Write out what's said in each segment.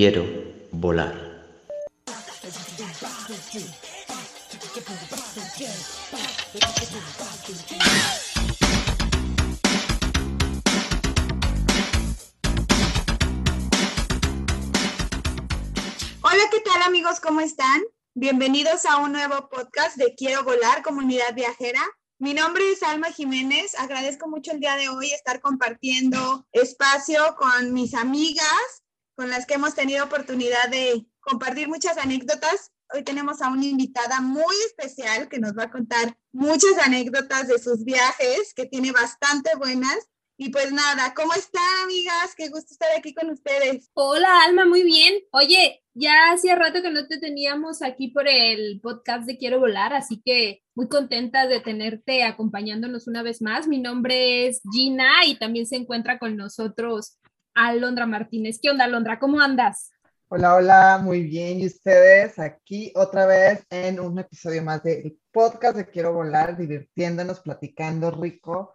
quiero volar. Hola, ¿qué tal amigos? ¿Cómo están? Bienvenidos a un nuevo podcast de Quiero Volar, Comunidad Viajera. Mi nombre es Alma Jiménez. Agradezco mucho el día de hoy estar compartiendo espacio con mis amigas, con las que hemos tenido oportunidad de compartir muchas anécdotas. Hoy tenemos a una invitada muy especial que nos va a contar muchas anécdotas de sus viajes, que tiene bastante buenas. Y pues nada, ¿cómo están amigas? Qué gusto estar aquí con ustedes. Hola Alma, muy bien. Oye, ya hacía rato que no te teníamos aquí por el podcast de Quiero Volar, así que muy contenta de tenerte acompañándonos una vez más. Mi nombre es Gina y también se encuentra con nosotros Alondra Martínez. ¿Qué onda, Alondra? ¿Cómo andas? Hola, hola, muy bien. ¿Y ustedes? Aquí otra vez en un episodio más del podcast de Quiero Volar, divirtiéndonos, platicando rico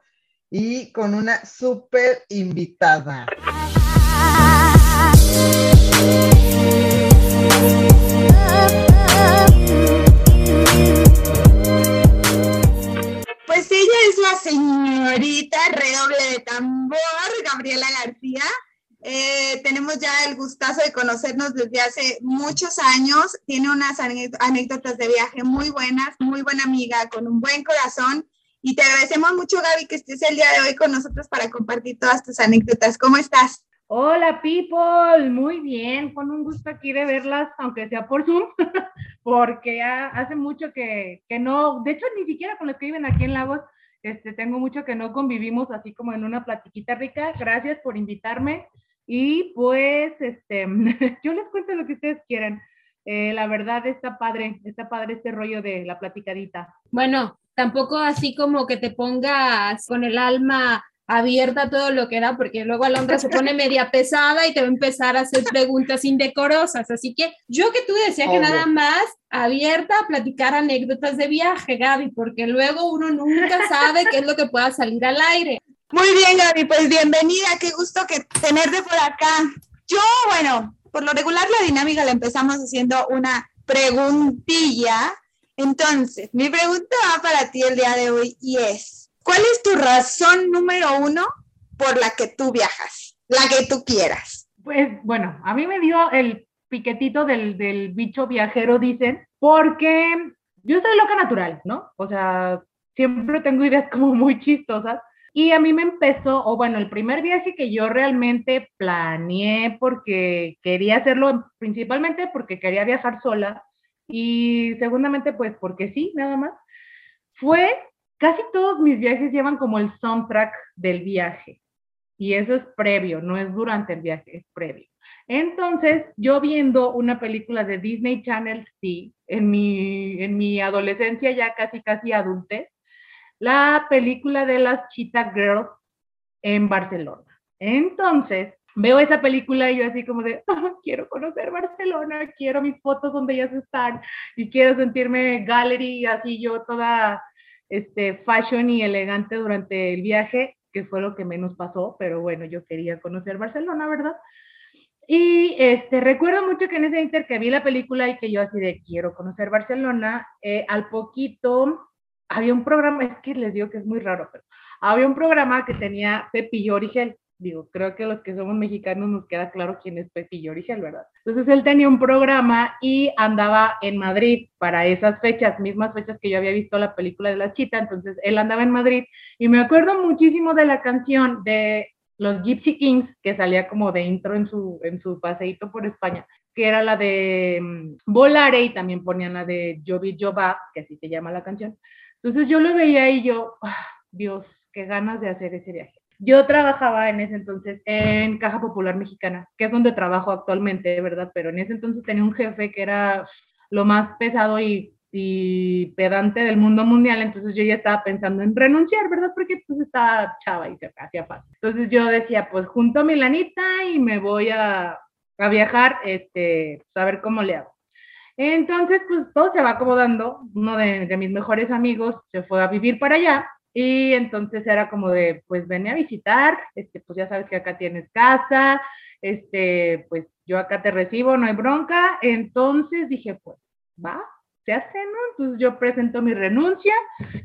y con una súper invitada. Pues ella es la señorita redoble de tambor, Gabriela García. Eh, tenemos ya el gustazo de conocernos desde hace muchos años. Tiene unas anécdotas de viaje muy buenas, muy buena amiga, con un buen corazón. Y te agradecemos mucho, Gaby, que estés el día de hoy con nosotros para compartir todas tus anécdotas. ¿Cómo estás? Hola, people. Muy bien. Con un gusto aquí de verlas, aunque sea por Zoom, porque hace mucho que, que no, de hecho, ni siquiera con los que viven aquí en Lagos, este, tengo mucho que no convivimos así como en una platiquita rica. Gracias por invitarme. Y pues, este, yo les cuento lo que ustedes quieran. Eh, la verdad está padre, está padre este rollo de la platicadita. Bueno, tampoco así como que te pongas con el alma abierta a todo lo que da, porque luego Alondra se pone media pesada y te va a empezar a hacer preguntas indecorosas. Así que yo que tú decía que nada más abierta a platicar anécdotas de viaje, Gaby, porque luego uno nunca sabe qué es lo que pueda salir al aire. Muy bien, Gaby, pues bienvenida, qué gusto que tenerte por acá. Yo, bueno, por lo regular la dinámica la empezamos haciendo una preguntilla. Entonces, mi pregunta va para ti el día de hoy y es, ¿cuál es tu razón número uno por la que tú viajas? La que tú quieras. Pues bueno, a mí me dio el piquetito del, del bicho viajero, dicen, porque yo soy loca natural, ¿no? O sea, siempre tengo ideas como muy chistosas. Y a mí me empezó, o bueno, el primer viaje que yo realmente planeé porque quería hacerlo principalmente porque quería viajar sola y segundamente pues porque sí, nada más, fue, casi todos mis viajes llevan como el soundtrack del viaje. Y eso es previo, no es durante el viaje, es previo. Entonces, yo viendo una película de Disney Channel, sí, en mi, en mi adolescencia ya casi, casi adultez, la película de las Cheetah Girls en Barcelona. Entonces, veo esa película y yo así como de, "Ah, quiero conocer Barcelona, quiero mis fotos donde ellas están y quiero sentirme gallery, así yo toda este, fashion y elegante durante el viaje, que fue lo que menos pasó, pero bueno, yo quería conocer Barcelona, ¿verdad? Y este, recuerdo mucho que en ese inter que vi la película y que yo así de quiero conocer Barcelona, eh, al poquito había un programa, es que les digo que es muy raro, pero había un programa que tenía Pepillo Origel. Digo, creo que los que somos mexicanos nos queda claro quién es Pepillo Origel, ¿verdad? Entonces él tenía un programa y andaba en Madrid para esas fechas, mismas fechas que yo había visto la película de la chita, entonces él andaba en Madrid y me acuerdo muchísimo de la canción de los Gypsy Kings, que salía como de intro en su, en su paseíto por España, que era la de um, Volare y también ponían la de Jovi Jova, que así se llama la canción. Entonces yo lo veía y yo, oh, Dios, qué ganas de hacer ese viaje. Yo trabajaba en ese entonces en Caja Popular Mexicana, que es donde trabajo actualmente, ¿verdad? Pero en ese entonces tenía un jefe que era lo más pesado y, pedante del mundo mundial, entonces yo ya estaba pensando en renunciar, ¿verdad? Porque pues estaba chava y se hacía fácil. Entonces yo decía, pues junto a mi lanita y me voy a, viajar, este, a ver cómo le hago. Entonces, pues todo se va acomodando. Uno de, mis mejores amigos se fue a vivir para allá y entonces era como de, pues ven a visitar, este, pues ya sabes que acá tienes casa, este, pues yo acá te recibo, no hay bronca. Entonces dije, pues, va, se hace, ¿no? Entonces yo presento mi renuncia,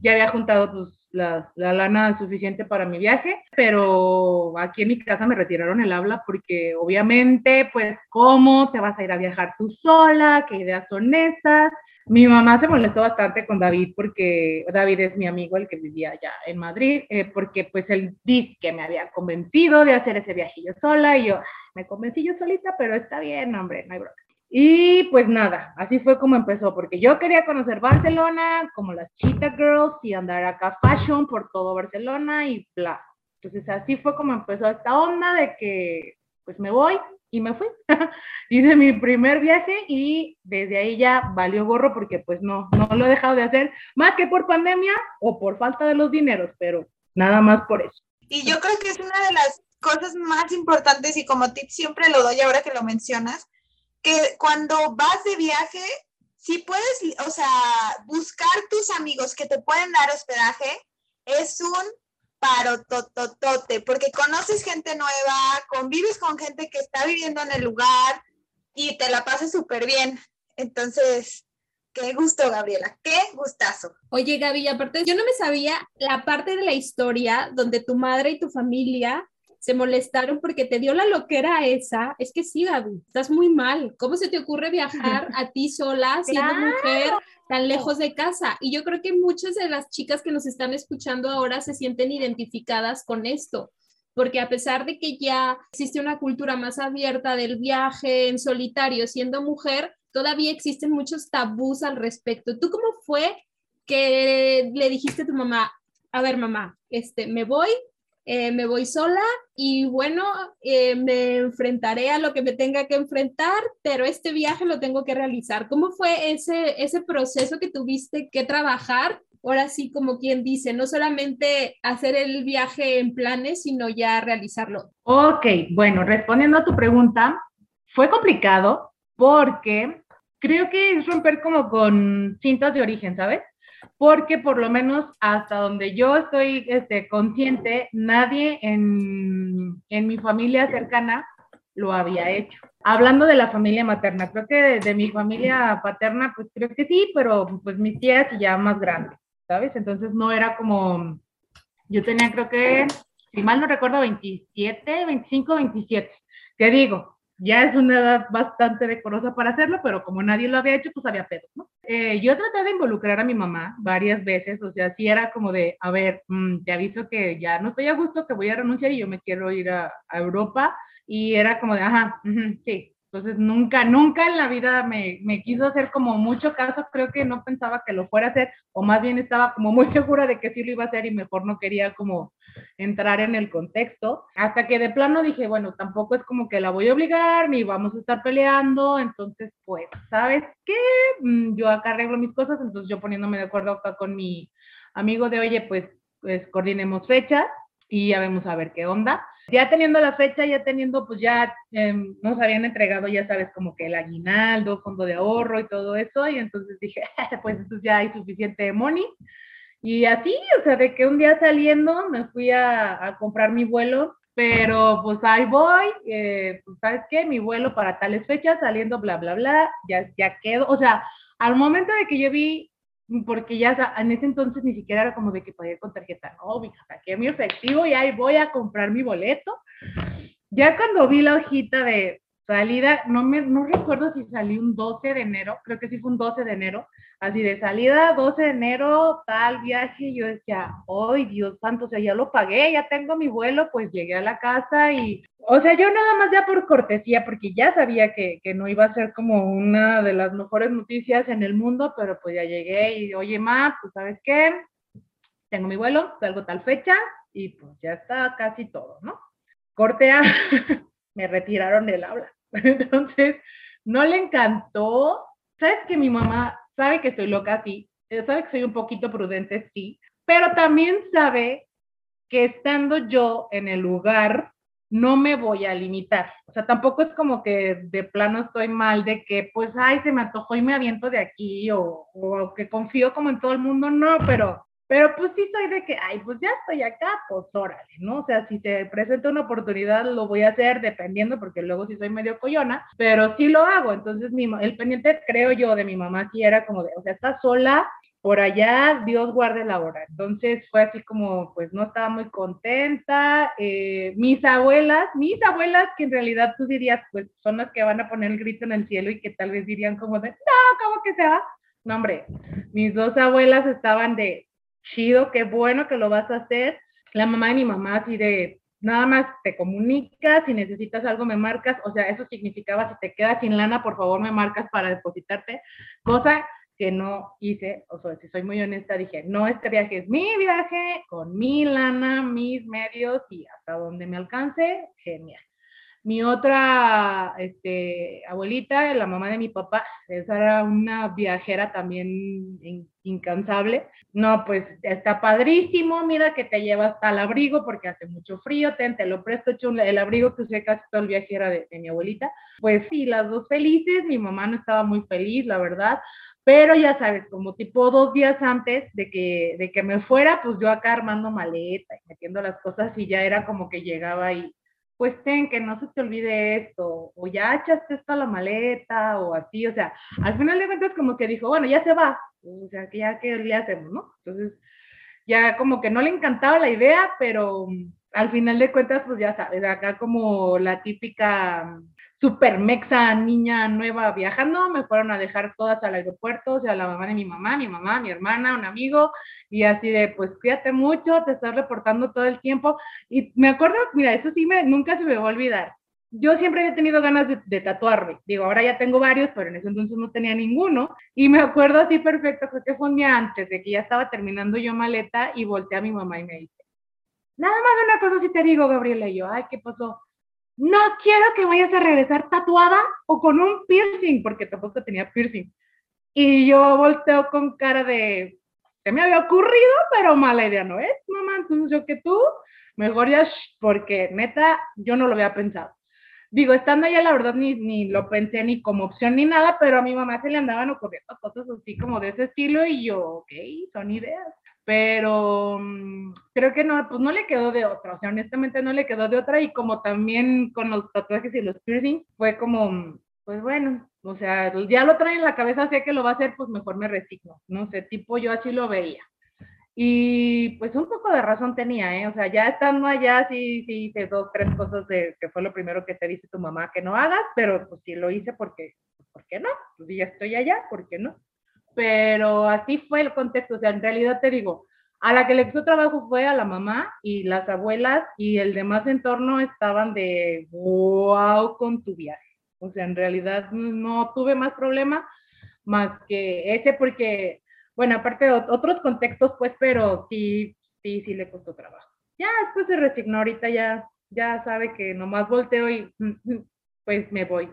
ya había juntado pues, la, la, lana suficiente para mi viaje, pero aquí en mi casa me retiraron el habla porque obviamente, pues, ¿cómo te vas a ir a viajar tú sola? ¿Qué ideas son esas? Mi mamá se molestó bastante con David porque David es mi amigo, el que vivía allá en Madrid, eh, porque pues él dice que me había convencido de hacer ese viaje yo sola y yo me convencí yo solita, pero está bien, hombre, no hay bronca. Y pues nada, así fue como empezó, porque yo quería conocer Barcelona, como las Cheetah Girls, y andar acá fashion por todo Barcelona y bla. Entonces así fue como empezó esta onda de que pues me voy y me fui. Hice mi primer viaje y desde ahí ya valió gorro porque pues no, no lo he dejado de hacer, más que por pandemia o por falta de los dineros, pero nada más por eso. Y yo creo que es una de las cosas más importantes y como tip siempre lo doy ahora que lo mencionas, que cuando vas de viaje, si puedes, o sea, buscar tus amigos que te pueden dar hospedaje, es un paro tototote, porque conoces gente nueva, convives con gente que está viviendo en el lugar y te la pasas súper bien. Entonces, qué gusto, Gabriela, qué gustazo. Oye, Gaby, aparte, yo no me sabía la parte de la historia donde tu madre y tu familia se molestaron porque te dio la loquera esa, es que sí, Gaby, estás muy mal. ¿Cómo se te ocurre viajar a ti sola, siendo mujer, tan lejos de casa? Y yo creo que muchas de las chicas que nos están escuchando ahora se sienten identificadas con esto, porque a pesar de que ya existe una cultura más abierta del viaje en solitario siendo mujer, todavía existen muchos tabús al respecto. ¿Tú cómo fue que le dijiste a tu mamá, a ver mamá, este, me voy, eh, me voy sola y bueno, eh, me enfrentaré a lo que me tenga que enfrentar, pero este viaje lo tengo que realizar. ¿Cómo fue ese, ese proceso que tuviste que trabajar? Ahora sí, como quien dice, no solamente hacer el viaje en planes, sino ya realizarlo. Ok, bueno, respondiendo a tu pregunta, fue complicado porque creo que es romper como con cintas de origen, ¿sabes? Porque por lo menos hasta donde yo estoy este, consciente, nadie en, en, mi familia cercana lo había hecho. Hablando de la familia materna, creo que de, mi familia paterna, pues creo que sí, pero pues mis tías ya más grandes, ¿sabes? Entonces no era como, yo tenía creo que, si mal no recuerdo, 27, 25, 27. Te digo, ya es una edad bastante decorosa para hacerlo, pero como nadie lo había hecho, pues había pedo, ¿no? Eh, yo traté de involucrar a mi mamá varias veces, o sea, sí era como de, a ver, mm, te aviso que ya no estoy a gusto, que voy a renunciar y yo me quiero ir a, Europa, y era como de, ajá, sí, entonces nunca, nunca en la vida me, me, quiso hacer como mucho caso, creo que no pensaba que lo fuera a hacer, o más bien estaba como muy segura de que sí lo iba a hacer y mejor no quería como entrar en el contexto, hasta que de plano dije, bueno, tampoco es como que la voy a obligar, ni vamos a estar peleando, entonces pues, ¿sabes qué? Mm, yo acá arreglo mis cosas, entonces yo poniéndome de acuerdo acá con mi amigo de, oye, pues, pues coordinemos fechas y ya vemos a ver qué onda ya teniendo la fecha, ya teniendo, pues ya em, nos habían entregado, ya sabes, como que el aguinaldo, fondo de ahorro y todo eso, y entonces dije, pues entonces ya hay suficiente money. Y así, o sea, de que un día saliendo me fui a, a comprar mi vuelo, pero pues ahí voy, eh, pues sabes qué, mi vuelo para tales fechas, saliendo, bla, bla, bla, ya, ya quedo, o sea, al momento de que yo vi porque ya en ese entonces ni siquiera era como de que podía ir con tarjeta, no, mija, saqué mi efectivo y ahí voy a comprar mi boleto. Ya cuando vi la hojita de salida, no me no recuerdo si salí un 12 de enero, creo que sí fue un 12 de enero, así de salida 12 de enero, tal viaje, yo decía, ¡ay, Dios santo! O sea, ya lo pagué, ya tengo mi vuelo, pues llegué a la casa y, o sea, yo nada más ya por cortesía, porque ya sabía que, que no iba a ser como una de las mejores noticias en el mundo, pero pues ya llegué y, oye, ma, pues sabes qué, tengo mi vuelo, salgo tal fecha y pues ya está casi todo, ¿no? Cortea, me retiraron del habla. Entonces, no le encantó. Sabes que mi mamá sabe que estoy loca, sí, eh, sabe que soy un poquito prudente, sí, pero también sabe que estando yo en el lugar, no me voy a limitar. O sea, tampoco es como que de plano estoy mal de que, pues, ay, se me antojó y me aviento de aquí, o, o que confío como en todo el mundo, no, pero Pero pues sí soy de que, ay, pues ya estoy acá, pues órale, ¿no? O sea, si se presenta una oportunidad, lo voy a hacer dependiendo, porque luego sí soy medio coyona, pero sí lo hago. Entonces, mi, el pendiente, creo yo, de mi mamá sí era como de, o sea, está sola, por allá, Dios guarde la hora. Entonces fue así como, pues no estaba muy contenta. Eh, mis abuelas, mis abuelas, que en realidad tú dirías, pues son las que van a poner el grito en el cielo y que tal vez dirían como de, no, ¿cómo que se va? No, hombre, mis dos abuelas estaban de, chido, qué bueno que lo vas a hacer. La mamá de mi mamá así de, nada más te comunicas, si necesitas algo me marcas, o sea, eso significaba si te quedas sin lana, por favor me marcas para depositarte, cosa que no hice, o sea, si soy muy honesta, dije, no, este viaje es mi viaje, con mi lana, mis medios y hasta donde me alcance, genial. Mi otra este, abuelita, la mamá de mi papá, esa era una viajera también incansable. No, pues está padrísimo, mira que te llevas al abrigo porque hace mucho frío, ten, te lo presto, el abrigo que usé casi todo el viaje era de, de mi abuelita. Pues sí, las dos felices, mi mamá no estaba muy feliz, la verdad, pero ya sabes, como tipo dos días antes de que, de que me fuera, pues yo acá armando maleta y metiendo las cosas y ya era como que llegaba y pues ten, que no se te olvide esto, o ya echaste esto a la maleta, o así, o sea, al final de cuentas como que dijo, bueno, ya se va, o sea, que ya que le hacemos, ¿no? Entonces, ya como que no le encantaba la idea, pero al final de cuentas, pues ya sabes, acá como la típica super mexa niña nueva viajando, me fueron a dejar todas al aeropuerto, o sea, la mamá de mi mamá, mi mamá, mi hermana, un amigo, y así de, pues cuídate mucho, te estás reportando todo el tiempo. Y me acuerdo, mira, eso sí, me, nunca se me va a olvidar. Yo siempre he tenido ganas de, tatuarme. Digo, ahora ya tengo varios, pero en ese entonces no tenía ninguno. Y me acuerdo así perfecto, creo que fue un día antes de que ya estaba terminando yo maleta y volteé a mi mamá y me dice, nada más una cosa si te digo, Gabriela, y yo, ay, ¿qué pasó? No quiero que vayas a regresar tatuada o con un piercing, porque tampoco tenía piercing. Y yo volteo con cara de, se me había ocurrido, pero mala idea no es, mamá, entonces yo que tú, mejor ya, porque neta, yo no lo había pensado. Digo, estando allá, la verdad, ni, ni lo pensé ni como opción ni nada, pero a mi mamá se le andaban ocurriendo cosas así como de ese estilo y yo, ok, son ideas pero mm, creo que no, pues no le quedó de otra, o sea, honestamente no le quedó de otra y como también con los tatuajes y los piercings, fue como, mm, pues bueno, o sea, ya lo trae en la cabeza, sé que lo va a hacer, pues mejor me resigno, no sé, tipo yo así lo veía. Y pues un poco de razón tenía, ¿eh? O sea, ya estando allá, sí, sí hice dos, tres cosas de, que fue lo primero que te dice tu mamá que no hagas, pero pues sí lo hice porque, pues, ¿por qué no? Pues ya estoy allá, ¿por qué no? Pero así fue el contexto. O sea, en realidad te digo, a la que le costó trabajo fue a la mamá y las abuelas y el demás entorno estaban de wow con tu viaje. O sea, en realidad no tuve más problema más que ese porque, bueno, aparte de otros contextos, pues, pero sí, sí, sí le costó trabajo. Ya después se resignó, ahorita ya, ya sabe que nomás volteo y pues me voy.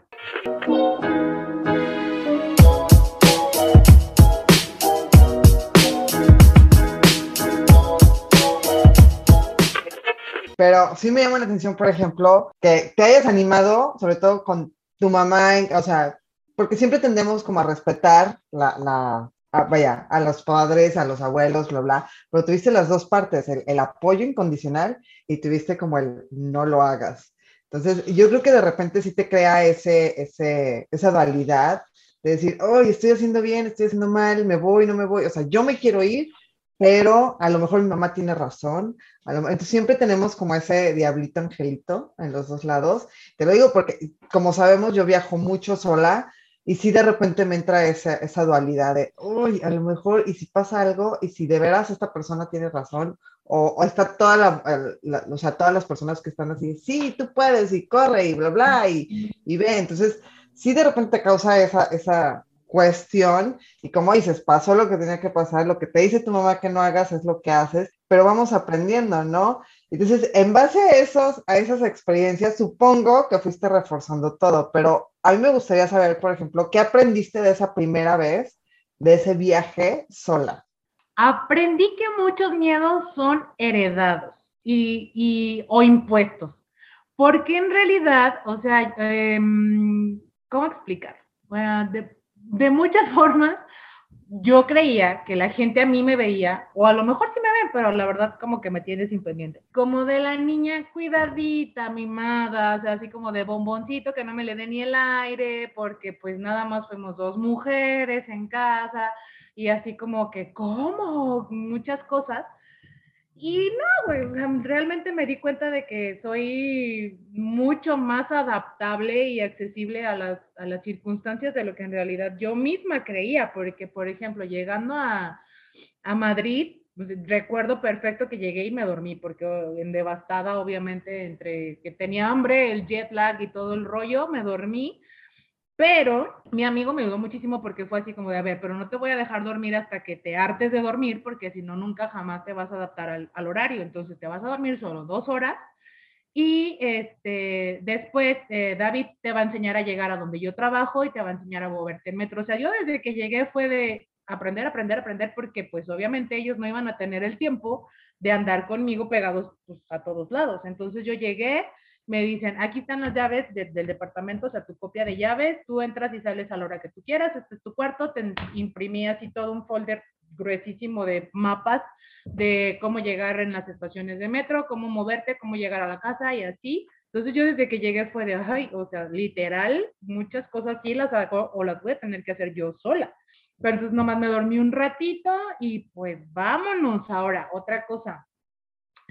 Pero sí me llama la atención, por ejemplo, que te hayas animado, sobre todo con tu mamá, o sea, porque siempre tendemos como a respetar la, la vaya, a los padres, a los abuelos, bla, bla, pero tuviste las dos partes, el, el, apoyo incondicional y tuviste como el no lo hagas. Entonces, yo creo que de repente sí te crea ese, ese, esa dualidad de decir, oh, estoy haciendo bien, estoy haciendo mal, me voy, no me voy, o sea, yo me quiero ir, pero a lo mejor mi mamá tiene razón. entonces siempre tenemos como ese diablito angelito en los dos lados. Te lo digo porque, como sabemos, yo viajo mucho sola y si de repente me entra esa, esa dualidad de, uy, a lo mejor, y si pasa algo, y si de veras esta persona tiene razón, o, está toda la, o sea, todas las personas que están así, sí, tú puedes, y corre, y bla, bla, y, y ve. Entonces, sí de repente causa esa, esa, cuestión y como dices, pasó lo que tenía que pasar, lo que te dice tu mamá que no hagas es lo que haces, pero vamos aprendiendo, ¿no? Entonces, en base a, esos, a esas experiencias, supongo que fuiste reforzando todo, pero a mí me gustaría saber, por ejemplo, ¿qué aprendiste de esa primera vez, de ese viaje sola? Aprendí que muchos miedos son heredados y, y o impuestos, porque en realidad, o sea, eh, ¿cómo explicar? Bueno, de, de muchas formas, yo creía que la gente a mí me veía, o a lo mejor sí me ven, pero la verdad como que me tiene sin pendiente. Como de la niña cuidadita, mimada, así como de bomboncito que no me le dé ni el aire, porque pues nada más fuimos dos mujeres en casa y así como que, ¿cómo? Muchas cosas. Y no, realmente me di cuenta de que soy mucho más adaptable y accesible a las, a las circunstancias de lo que en realidad yo misma creía, porque, por ejemplo, llegando a, a Madrid, pues, recuerdo perfecto que llegué y me dormí, porque en devastada, obviamente, entre que tenía hambre, el jet lag y todo el rollo, me dormí pero mi amigo me ayudó muchísimo porque fue así como de, a ver, pero no te voy a dejar dormir hasta que te hartes de dormir, porque si no, nunca jamás te vas a adaptar al, horario. Entonces te vas a dormir solo dos horas y este, después eh, David te va a enseñar a llegar a donde yo trabajo y te va a enseñar a moverte en metro. O sea, yo desde que llegué fue de aprender, aprender, aprender, porque pues obviamente ellos no iban a tener el tiempo de andar conmigo pegados pues, a todos lados. Entonces yo llegué, me dicen, aquí están las llaves del departamento, o sea, tu copia de llaves, tú entras y sales a la hora que tú quieras, este es tu cuarto, te imprimí así todo un folder gruesísimo de mapas de cómo llegar en las estaciones de metro, cómo moverte, cómo llegar a la casa y así. Entonces yo desde que llegué fue de, ay, o sea, literal, muchas cosas sí las hago o las voy a tener que hacer yo sola. Pero entonces nomás me dormí un ratito y pues vámonos ahora. Otra cosa,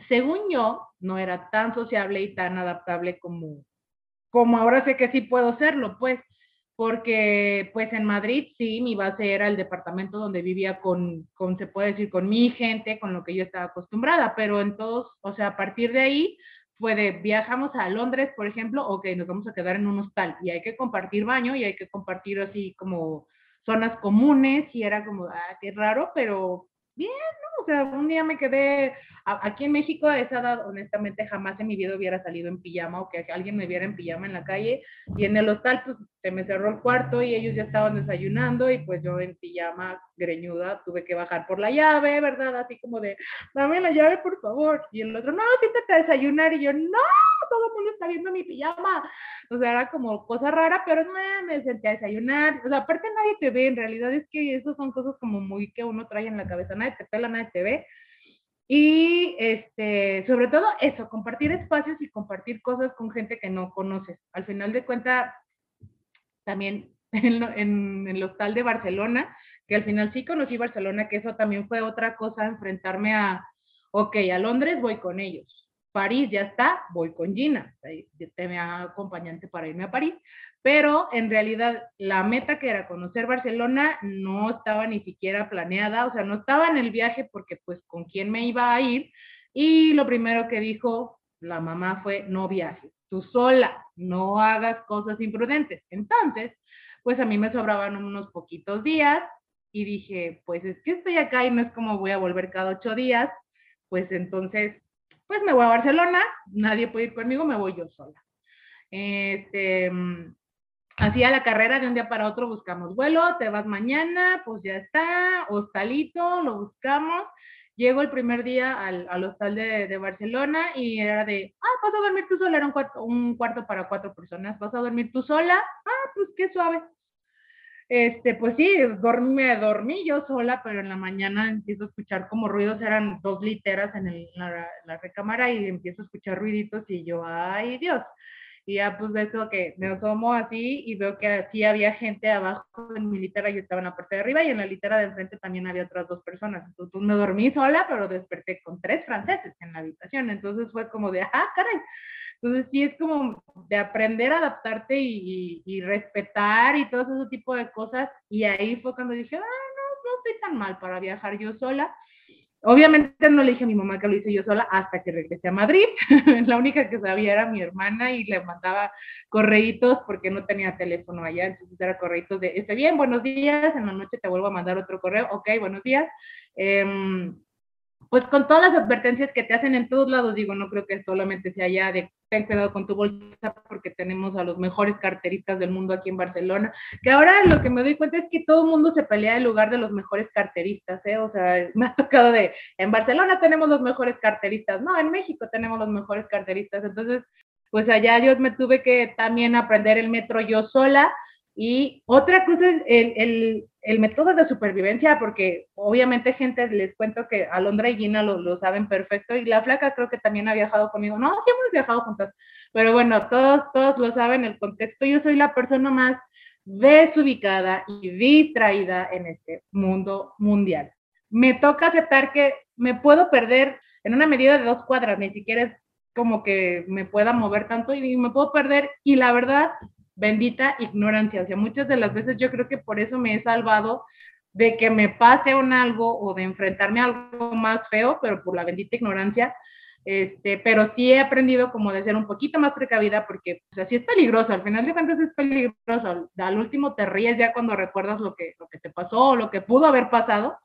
según yo, no era tan sociable y tan adaptable como, como ahora sé que sí puedo serlo, pues, porque pues en Madrid sí, mi base era el departamento donde vivía con, con, se puede decir, con mi gente, con lo que yo estaba acostumbrada, pero en todos, o sea, a partir de ahí fue de viajamos a Londres, por ejemplo, ok, nos vamos a quedar en un hostal y hay que compartir baño y hay que compartir así como zonas comunes y era como, ah, qué raro, pero bien, ¿no? O sea, un día me quedé, aquí en México a esa edad, honestamente, jamás en mi vida hubiera salido en pijama o que alguien me viera en pijama en la calle. Y en el hostal, pues, se me cerró el cuarto y ellos ya estaban desayunando y pues yo en pijama greñuda tuve que bajar por la llave, ¿verdad? Así como de, dame la llave, por favor. Y el otro, no, siéntate a desayunar. Y yo, no, todo el mundo está viendo mi pijama. O sea, era como cosa rara, pero no, me senté a desayunar. O sea, aparte nadie te ve, en realidad es que eso son cosas como muy que uno trae en la cabeza, te pela, nadie te ve. Y este, sobre todo eso, compartir espacios y compartir cosas con gente que no conoces. Al final de cuentas, también en, el hostal de Barcelona, que al final sí conocí Barcelona, que eso también fue otra cosa, enfrentarme a, ok, a Londres voy con ellos, París ya está, voy con Gina, me acompañante para irme a París, pero en realidad la meta que era conocer Barcelona no estaba ni siquiera planeada, o sea, no estaba en el viaje porque pues con quién me iba a ir y lo primero que dijo la mamá fue no viajes, tú sola, no hagas cosas imprudentes. Entonces, pues a mí me sobraban unos poquitos días y dije, pues es que estoy acá y no es como voy a volver cada ocho días, pues entonces pues me voy a Barcelona, nadie puede ir conmigo, me voy yo sola. Este, hacía la carrera de un día para otro, buscamos vuelo, te vas mañana, pues ya está, hostalito, lo buscamos. Llego el primer día al, al hostal de, Barcelona y era de, ah, vas a dormir tú sola, era un cuarto, para cuatro personas, vas a dormir tú sola, ah, pues qué suave. Este, pues sí, dormí, me dormí yo sola, pero en la mañana empiezo a escuchar como ruidos, eran dos literas en, el, la, recámara y empiezo a escuchar ruiditos y yo, ay Dios. Y ya pues eso que me asomo así y veo que sí había gente abajo en mi litera, yo estaba en la parte de arriba y en la litera de enfrente también había otras dos personas. Entonces pues, me dormí sola, pero desperté con tres franceses en la habitación. Entonces fue como de, ah, caray, entonces sí es como de aprender a adaptarte y, y, respetar y todo ese tipo de cosas. Y ahí fue cuando dije, ah, no, no estoy tan mal para viajar yo sola. Obviamente no le dije a mi mamá que lo hice yo sola hasta que regresé a Madrid. la única que sabía era mi hermana y le mandaba correitos porque no tenía teléfono allá. Entonces era correitos de, está bien, buenos días, en la noche te vuelvo a mandar otro correo. Ok, buenos días. Eh, pues con todas las advertencias que te hacen en todos lados, digo, no creo que solamente sea ya de ten cuidado con tu bolsa porque tenemos a los mejores carteristas del mundo aquí en Barcelona, que ahora lo que me doy cuenta es que todo el mundo se pelea en lugar de los mejores carteristas, ¿eh? O sea, me ha tocado de, en Barcelona tenemos los mejores carteristas, no, en México tenemos los mejores carteristas, entonces, pues allá yo me tuve que también aprender el metro yo sola, Y otra cosa es el, el, el, método de supervivencia, porque obviamente gente, les cuento que Alondra y Gina lo, lo, saben perfecto, y la flaca creo que también ha viajado conmigo. No, sí hemos viajado juntas, pero bueno, todos, todos lo saben el contexto. Yo soy la persona más desubicada y distraída en este mundo mundial. Me toca aceptar que me puedo perder en una medida de dos cuadras, ni siquiera es como que me pueda mover tanto y me puedo perder. Y la verdad, bendita ignorancia. O sea, muchas de las veces yo creo que por eso me he salvado de que me pase un algo o de enfrentarme a algo más feo, pero por la bendita ignorancia. Este, pero sí he aprendido como de ser un poquito más precavida porque, o sea, es peligroso, al final de cuentas es peligroso, al último te ríes ya cuando recuerdas lo que, lo que te pasó o lo que pudo haber pasado,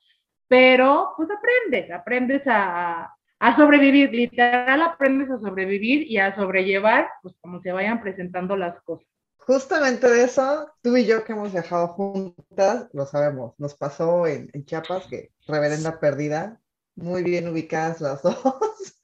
pero pues aprendes, aprendes a, a sobrevivir, literal aprendes a sobrevivir y a sobrellevar, pues como se vayan presentando las cosas. Justamente de eso, tú y yo que hemos viajado juntas, lo sabemos. Nos pasó en, en Chiapas, que reverenda perdida, muy bien ubicadas las dos.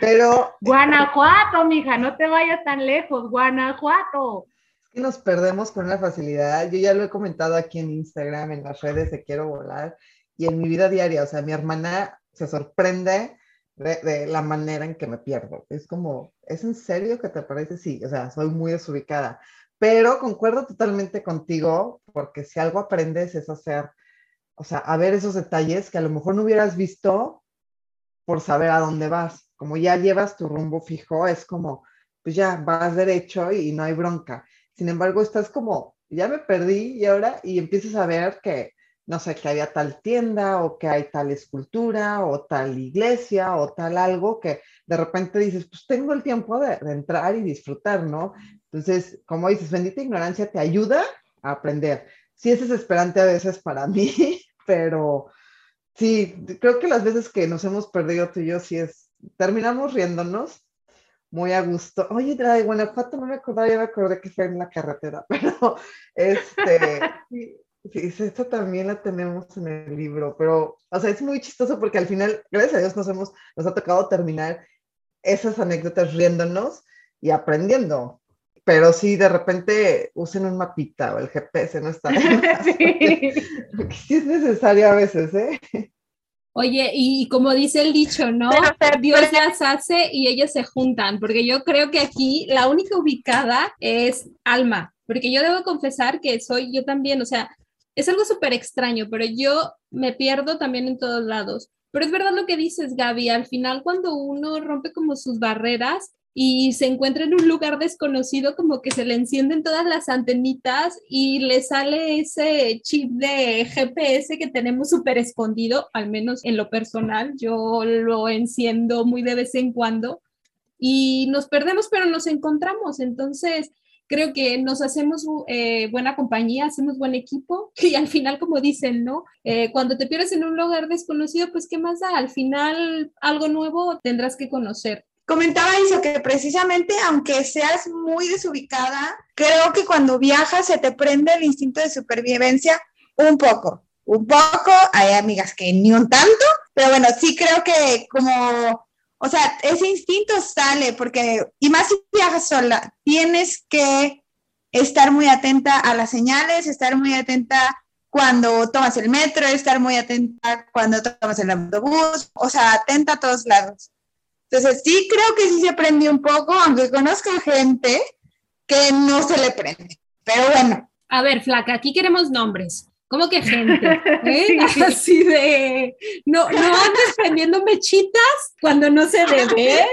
Pero. Guanajuato, mija, no te vayas tan lejos, Guanajuato. Que nos perdemos con una facilidad. Yo ya lo he comentado aquí en Instagram, en las redes de Quiero Volar y en mi vida diaria. O sea, mi hermana se sorprende de, la manera en que me pierdo. Es como, ¿es en serio que te parece? Sí, o sea, soy muy desubicada. Pero concuerdo totalmente contigo, porque si algo aprendes es hacer, o sea, a ver esos detalles que a lo mejor no hubieras visto por saber a dónde vas. Como ya llevas tu rumbo fijo, es como, pues ya vas derecho y no hay bronca. Sin embargo, estás como, ya me perdí y ahora, y empiezas a ver que no sé, que había tal tienda o que hay tal escultura o tal iglesia o tal algo que de repente dices, pues tengo el tiempo de, entrar y disfrutar, ¿no? Entonces, como dices, bendita ignorancia te ayuda a aprender. Sí es desesperante a veces para mí, pero sí, creo que las veces que nos hemos perdido tú y yo, sí es, terminamos riéndonos muy a gusto. Oye, de Guanajuato no me acordaba, ya me acordé que fue en la carretera, pero este, Sí, esta también la tenemos en el libro, pero, o sea, es muy chistoso porque al final, gracias a Dios, nos, hemos, nos ha tocado terminar esas anécdotas riéndonos y aprendiendo. Pero sí, de repente usen un mapita o el GPS, no está. sí. sí es necesario a veces, ¿eh? Oye, y como dice el dicho, ¿no? Dios las hace y ellos se juntan, porque yo creo que aquí la única ubicada es Alma, porque yo debo confesar que soy yo también, o sea, es algo súper extraño, pero yo me pierdo también en todos lados. Pero es verdad lo que dices, Gaby, al final cuando uno rompe como sus barreras y se encuentra en un lugar desconocido, como que se le encienden todas las antenitas y le sale ese chip de GPS que tenemos súper escondido, al menos en lo personal, yo lo enciendo muy de vez en cuando y nos perdemos, pero nos encontramos. Entonces, creo que nos hacemos eh, buena compañía, hacemos buen equipo y al final, como dicen, ¿no? Eh, cuando te pierdes en un lugar desconocido, pues ¿qué más da? Al final algo nuevo tendrás que conocer. Comentaba eso, que precisamente aunque seas muy desubicada, creo que cuando viajas se te prende el instinto de supervivencia un poco, un poco, hay amigas que ni un tanto, pero bueno, sí creo que como o sea, ese instinto sale porque, y más si viajas sola, tienes que estar muy atenta a las señales, estar muy atenta cuando tomas el metro, estar muy atenta cuando tomas el autobús, o sea, atenta a todos lados. Entonces, sí creo que sí se prende un poco, aunque conozco gente que no se le prende. Pero bueno. A ver, flaca, aquí queremos nombres. ¿Cómo que gente? ¿Eh? Así de, no, no andes prendiendo mechitas cuando no se debe.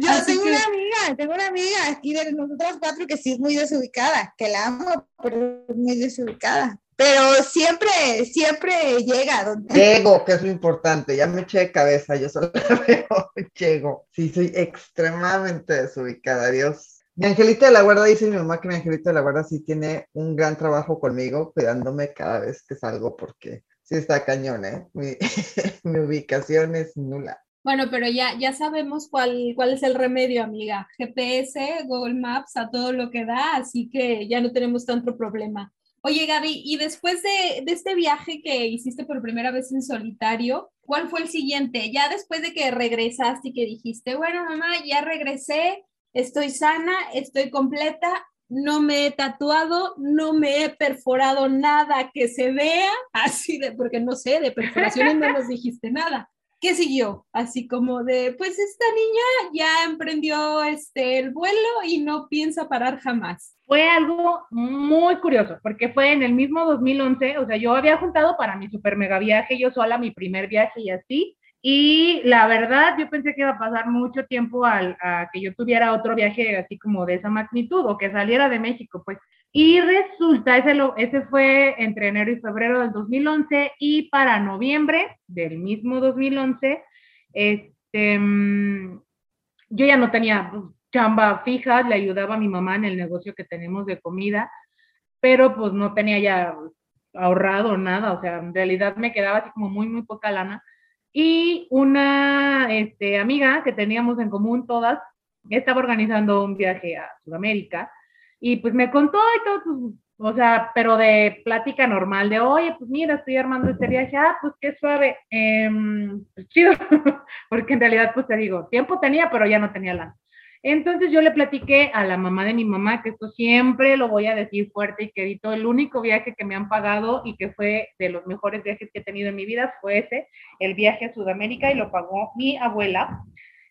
Yo tengo una amiga, tengo una amiga aquí de nosotros cuatro que sí es muy desubicada, que la amo, pero es muy desubicada. Pero siempre, siempre llega donde... Llego, que es lo importante, ya me eché de cabeza, yo solo veo, llego. Sí, soy extremadamente desubicada, Dios mi angelito de la guarda dice mi mamá que mi angelito de la guarda sí tiene un gran trabajo conmigo, cuidándome cada vez que salgo, porque sí está cañón, ¿eh? Mi, ubicación es nula. Bueno, pero ya, ya sabemos cuál, cuál es el remedio, amiga. GPS, Google Maps, a todo lo que da, así que ya no tenemos tanto problema. Oye, Gaby, y después de, este viaje que hiciste por primera vez en solitario, ¿cuál fue el siguiente? Ya después de que regresaste y que dijiste, bueno, mamá, ya regresé, estoy sana, estoy completa, no me he tatuado, no me he perforado nada que se vea, así de, porque no sé, de perforaciones no nos dijiste nada. ¿Qué siguió? Así como de, pues esta niña ya emprendió este, el vuelo y no piensa parar jamás. Fue algo muy curioso, porque fue en el mismo 2011, o sea, yo había juntado para mi super mega viaje, yo sola, mi primer viaje y así, y la verdad, yo pensé que iba a pasar mucho tiempo al, a que yo tuviera otro viaje así como de esa magnitud o que saliera de México, pues. Y resulta, ese, lo, ese fue entre enero y febrero del 2011 y para noviembre del mismo 2011, este, mm, yo ya no tenía pues, chamba fija, le ayudaba a mi mamá en el negocio que tenemos de comida, pero pues no tenía ya ahorrado nada, o sea, en realidad me quedaba así como muy, muy poca lana y una este, amiga que teníamos en común todas estaba organizando un viaje a Sudamérica y pues me contó y todo, pues, o sea, pero de plática normal, de oye, pues mira, estoy armando este viaje, ah, pues qué suave, eh, chido, porque en realidad, pues te digo, tiempo tenía, pero ya no tenía la. Entonces yo le platiqué a la mamá de mi mamá, que esto siempre lo voy a decir fuerte y querido, el único viaje que me han pagado y que fue de los mejores viajes que he tenido en mi vida fue ese, el viaje a Sudamérica y lo pagó mi abuela.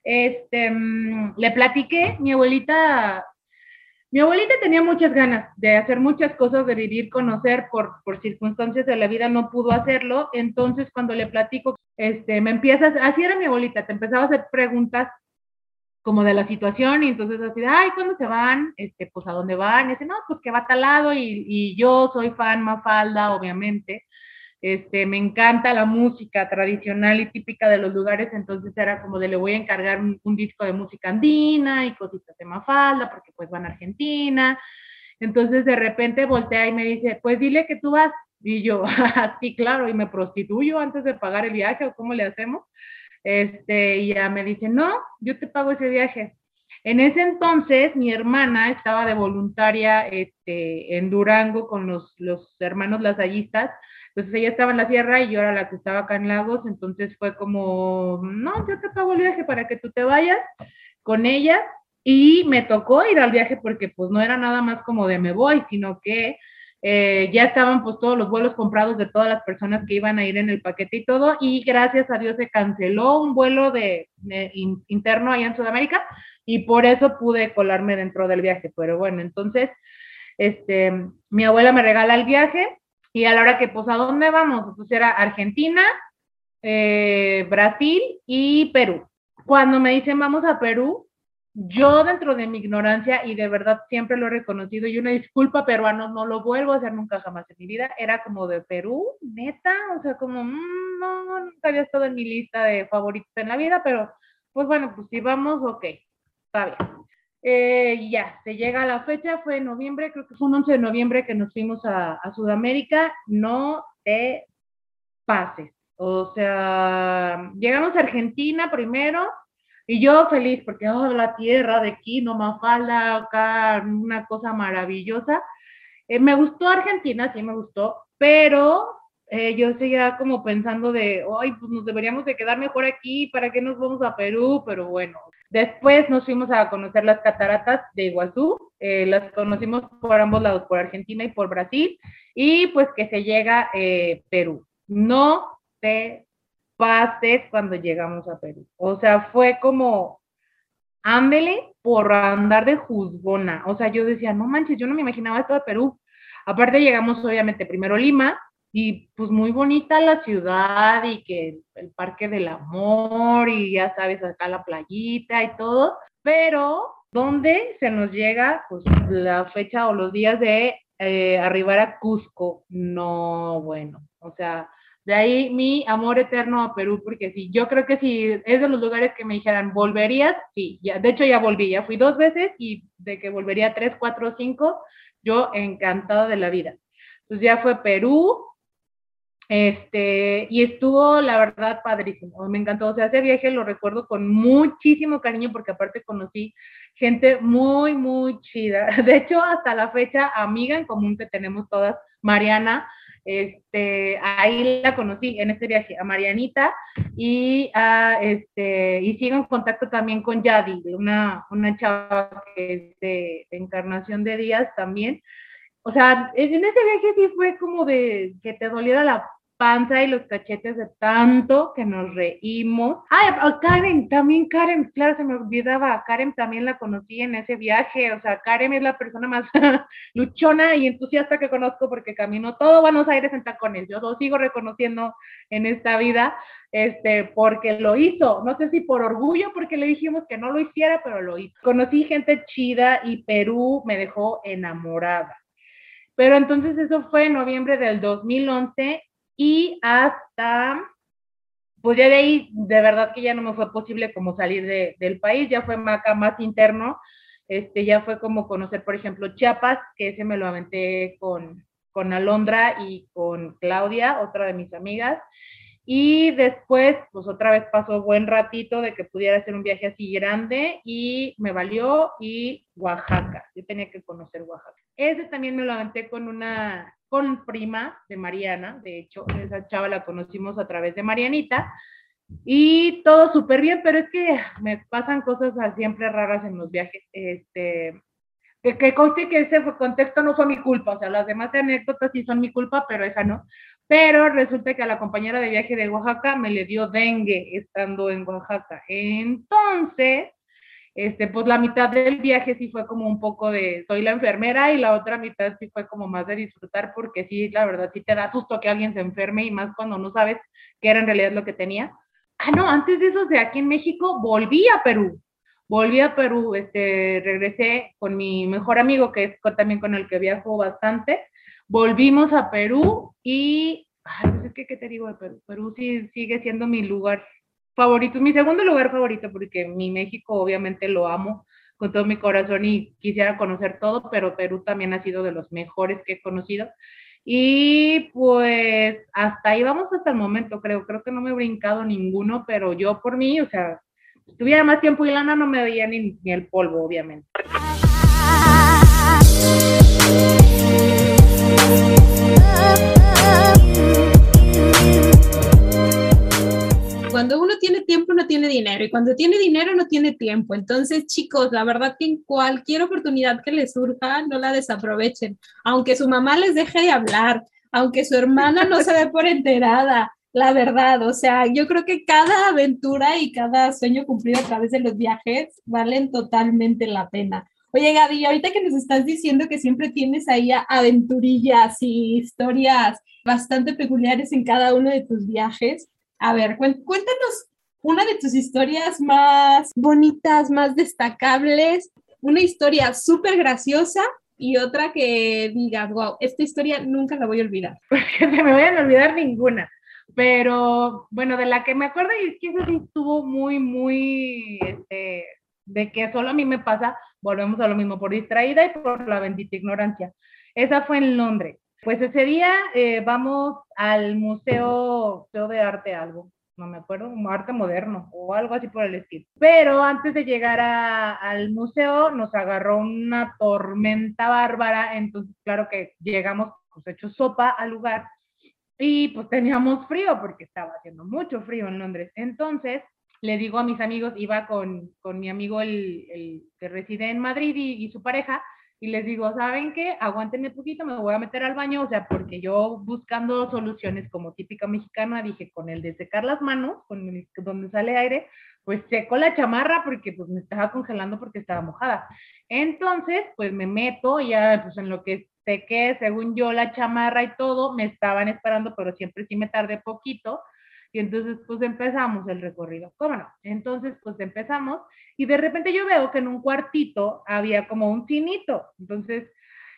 Este, mm, le platiqué, mi abuelita, mi abuelita tenía muchas ganas de hacer muchas cosas, de vivir, conocer, por, por circunstancias de la vida no pudo hacerlo, entonces cuando le platico, este, me empiezas, así era mi abuelita, te empezaba a hacer preguntas como de la situación y entonces así, ay, ¿cuándo se van? Este, pues a dónde van? Y dice, no, pues que va talado y, y yo soy fan Mafalda, obviamente. Este, me encanta la música tradicional y típica de los lugares, entonces era como de le voy a encargar un, disco de música andina y cositas de Mafalda, porque pues van a Argentina. Entonces de repente voltea y me dice, pues dile que tú vas. Y yo, sí, claro, y me prostituyo antes de pagar el viaje o cómo le hacemos. Este, y ya me dice, no, yo te pago ese viaje. En ese entonces, mi hermana estaba de voluntaria este, en Durango con los, los hermanos lasallistas. Entonces ella estaba en la sierra y yo era la que estaba acá en Lagos. Entonces fue como, no, yo te pago el viaje para que tú te vayas con ella. Y me tocó ir al viaje porque pues no era nada más como de me voy, sino que eh, ya estaban pues todos los vuelos comprados de todas las personas que iban a ir en el paquete y todo, y gracias a Dios se canceló un vuelo de, interno allá en Sudamérica y por eso pude colarme dentro del viaje. Pero bueno, entonces, este, mi abuela me regala el viaje y a la hora que, pues, ¿a dónde vamos? Pues era Argentina, eh, Brasil y Perú. Cuando me dicen vamos a Perú, yo dentro de mi ignorancia, y de verdad siempre lo he reconocido, y una disculpa peruano, no lo vuelvo a hacer nunca jamás en mi vida, era como de Perú, neta, o sea, como, mm, no, nunca había estado en mi lista de favoritos en la vida, pero pues bueno, pues si vamos, ok, está bien. Eh, ya, se llega la fecha, fue en noviembre, creo que fue un 11 de noviembre que nos fuimos a, a Sudamérica, no te pases. O sea, llegamos a Argentina primero, y yo feliz porque oh, la tierra de aquí, no más falta acá, una cosa maravillosa. Eh, me gustó Argentina, sí me gustó, pero eh, yo seguía como pensando de, ay, pues nos deberíamos de quedar mejor aquí, ¿para qué nos vamos a Perú? Pero bueno, después nos fuimos a conocer las cataratas de Iguazú, eh, las conocimos por ambos lados, por Argentina y por Brasil, y pues que se llega Perú. No te pases cuando llegamos a Perú. O sea, fue como, ándele por andar de juzgona. O sea, yo decía, no manches, yo no me imaginaba esto de Perú. Aparte llegamos obviamente primero Lima y pues muy bonita la ciudad y que el Parque del Amor y ya sabes, acá la playita y todo, pero ¿dónde se nos llega pues la fecha o los días de eh, arribar a Cusco? No, bueno, o sea, de ahí mi amor eterno a Perú, porque sí, yo creo que si es de los lugares que me dijeran, ¿volverías? Sí, ya, de hecho ya volví, ya fui dos veces y de que volvería tres, cuatro, cinco, yo encantada de la vida. Entonces ya fue Perú, este, y estuvo, la verdad, padrísimo, me encantó, o sea, ese viaje lo recuerdo con muchísimo cariño porque aparte conocí gente muy, muy chida. De hecho, hasta la fecha, amiga en común que tenemos todas, Mariana, Este, ahí la conocí en este viaje a Marianita y, a, este, y sigo en contacto también con Yadi, una, una chava de Encarnación de Díaz también. O sea, en ese viaje sí fue como de que te doliera la panza y los cachetes de tanto que nos reímos. Ay, Karen, también Karen, claro, se me olvidaba, Karen también la conocí en ese viaje, o sea, Karen es la persona más luchona y entusiasta que conozco porque caminó todo Buenos Aires en tacones, yo lo sigo reconociendo en esta vida, este, porque lo hizo, no sé si por orgullo, porque le dijimos que no lo hiciera, pero lo hizo. Conocí gente chida y Perú me dejó enamorada. Pero entonces eso fue en noviembre del 2011 y hasta, pues ya de ahí, de verdad que ya no me fue posible como salir de, del país, ya fue acá más interno, este, ya fue como conocer, por ejemplo, Chiapas, que ese me lo aventé con, con Alondra y con Claudia, otra de mis amigas, y después, pues otra vez pasó buen ratito de que pudiera hacer un viaje así grande y me valió y Oaxaca. Yo tenía que conocer Oaxaca. Ese también me lo aventé con una, con prima de Mariana. De hecho, esa chava la conocimos a través de Marianita. Y todo súper bien, pero es que me pasan cosas siempre raras en los viajes. Este, que, que conste que ese contexto no fue mi culpa, o sea, las demás anécdotas sí son mi culpa, pero esa no. Pero resulta que a la compañera de viaje de Oaxaca me le dio dengue estando en Oaxaca. Entonces, este, pues la mitad del viaje sí fue como un poco de soy la enfermera y la otra mitad sí fue como más de disfrutar porque sí, la verdad, sí te da susto que alguien se enferme y más cuando no sabes qué era en realidad lo que tenía. Ah, no, antes de eso, de aquí en México, volví a Perú. Volví a Perú, este, regresé con mi mejor amigo, que es también con el que viajo bastante Volvimos a Perú y, ay, pues ¿qué, ¿qué te digo de Perú? Perú sí, sigue siendo mi lugar favorito, mi segundo lugar favorito, porque mi México obviamente lo amo con todo mi corazón y quisiera conocer todo, pero Perú también ha sido de los mejores que he conocido. Y pues hasta ahí vamos hasta el momento, creo. Creo que no me he brincado ninguno, pero yo por mí, o sea, si tuviera más tiempo y lana no me veía ni, ni el polvo, obviamente. Tiene tiempo no tiene dinero y cuando tiene dinero no tiene tiempo. Entonces, chicos, la verdad que en cualquier oportunidad que les surja, no la desaprovechen. Aunque su mamá les deje de hablar, aunque su hermana no se dé por enterada, la verdad, o sea, yo creo que cada aventura y cada sueño cumplido a través de los viajes valen totalmente la pena. Oye, Gaby, ahorita que nos estás diciendo que siempre tienes ahí aventurillas y historias bastante peculiares en cada uno de tus viajes, a ver, cuéntanos una de tus historias más bonitas, más destacables, una historia súper graciosa y otra que digas, wow, esta historia nunca la voy a olvidar. Porque me voy a olvidar ninguna. Pero bueno, de la que me acuerdo y que estuvo muy, muy, este, de que solo a mí me pasa, volvemos a lo mismo, por distraída y por la bendita ignorancia. Esa fue en Londres. Pues ese día eh, vamos al Museo, de Arte, algo, no me acuerdo, arte moderno o algo así por el estilo. Pero antes de llegar al museo nos agarró una tormenta bárbara, entonces claro que llegamos pues hecho sopa al lugar y pues teníamos frío porque estaba haciendo mucho frío en Londres. Entonces le digo a mis amigos, iba con, con mi amigo el, que reside en Madrid y, su pareja, y les digo, ¿saben qué? Aguántenme poquito, me voy a meter al baño, o sea, porque yo buscando soluciones como típica mexicana, dije, con el de secar las manos, con el, donde sale aire, pues seco la chamarra porque pues me estaba congelando porque estaba mojada. Entonces, pues me meto, ya pues en lo que sequé, según yo, la chamarra y todo, me estaban esperando, pero siempre sí me tardé poquito, y entonces, pues empezamos el recorrido. ¿Cómo no? Entonces, pues empezamos y de repente yo veo que en un cuartito había como un cinito. Entonces,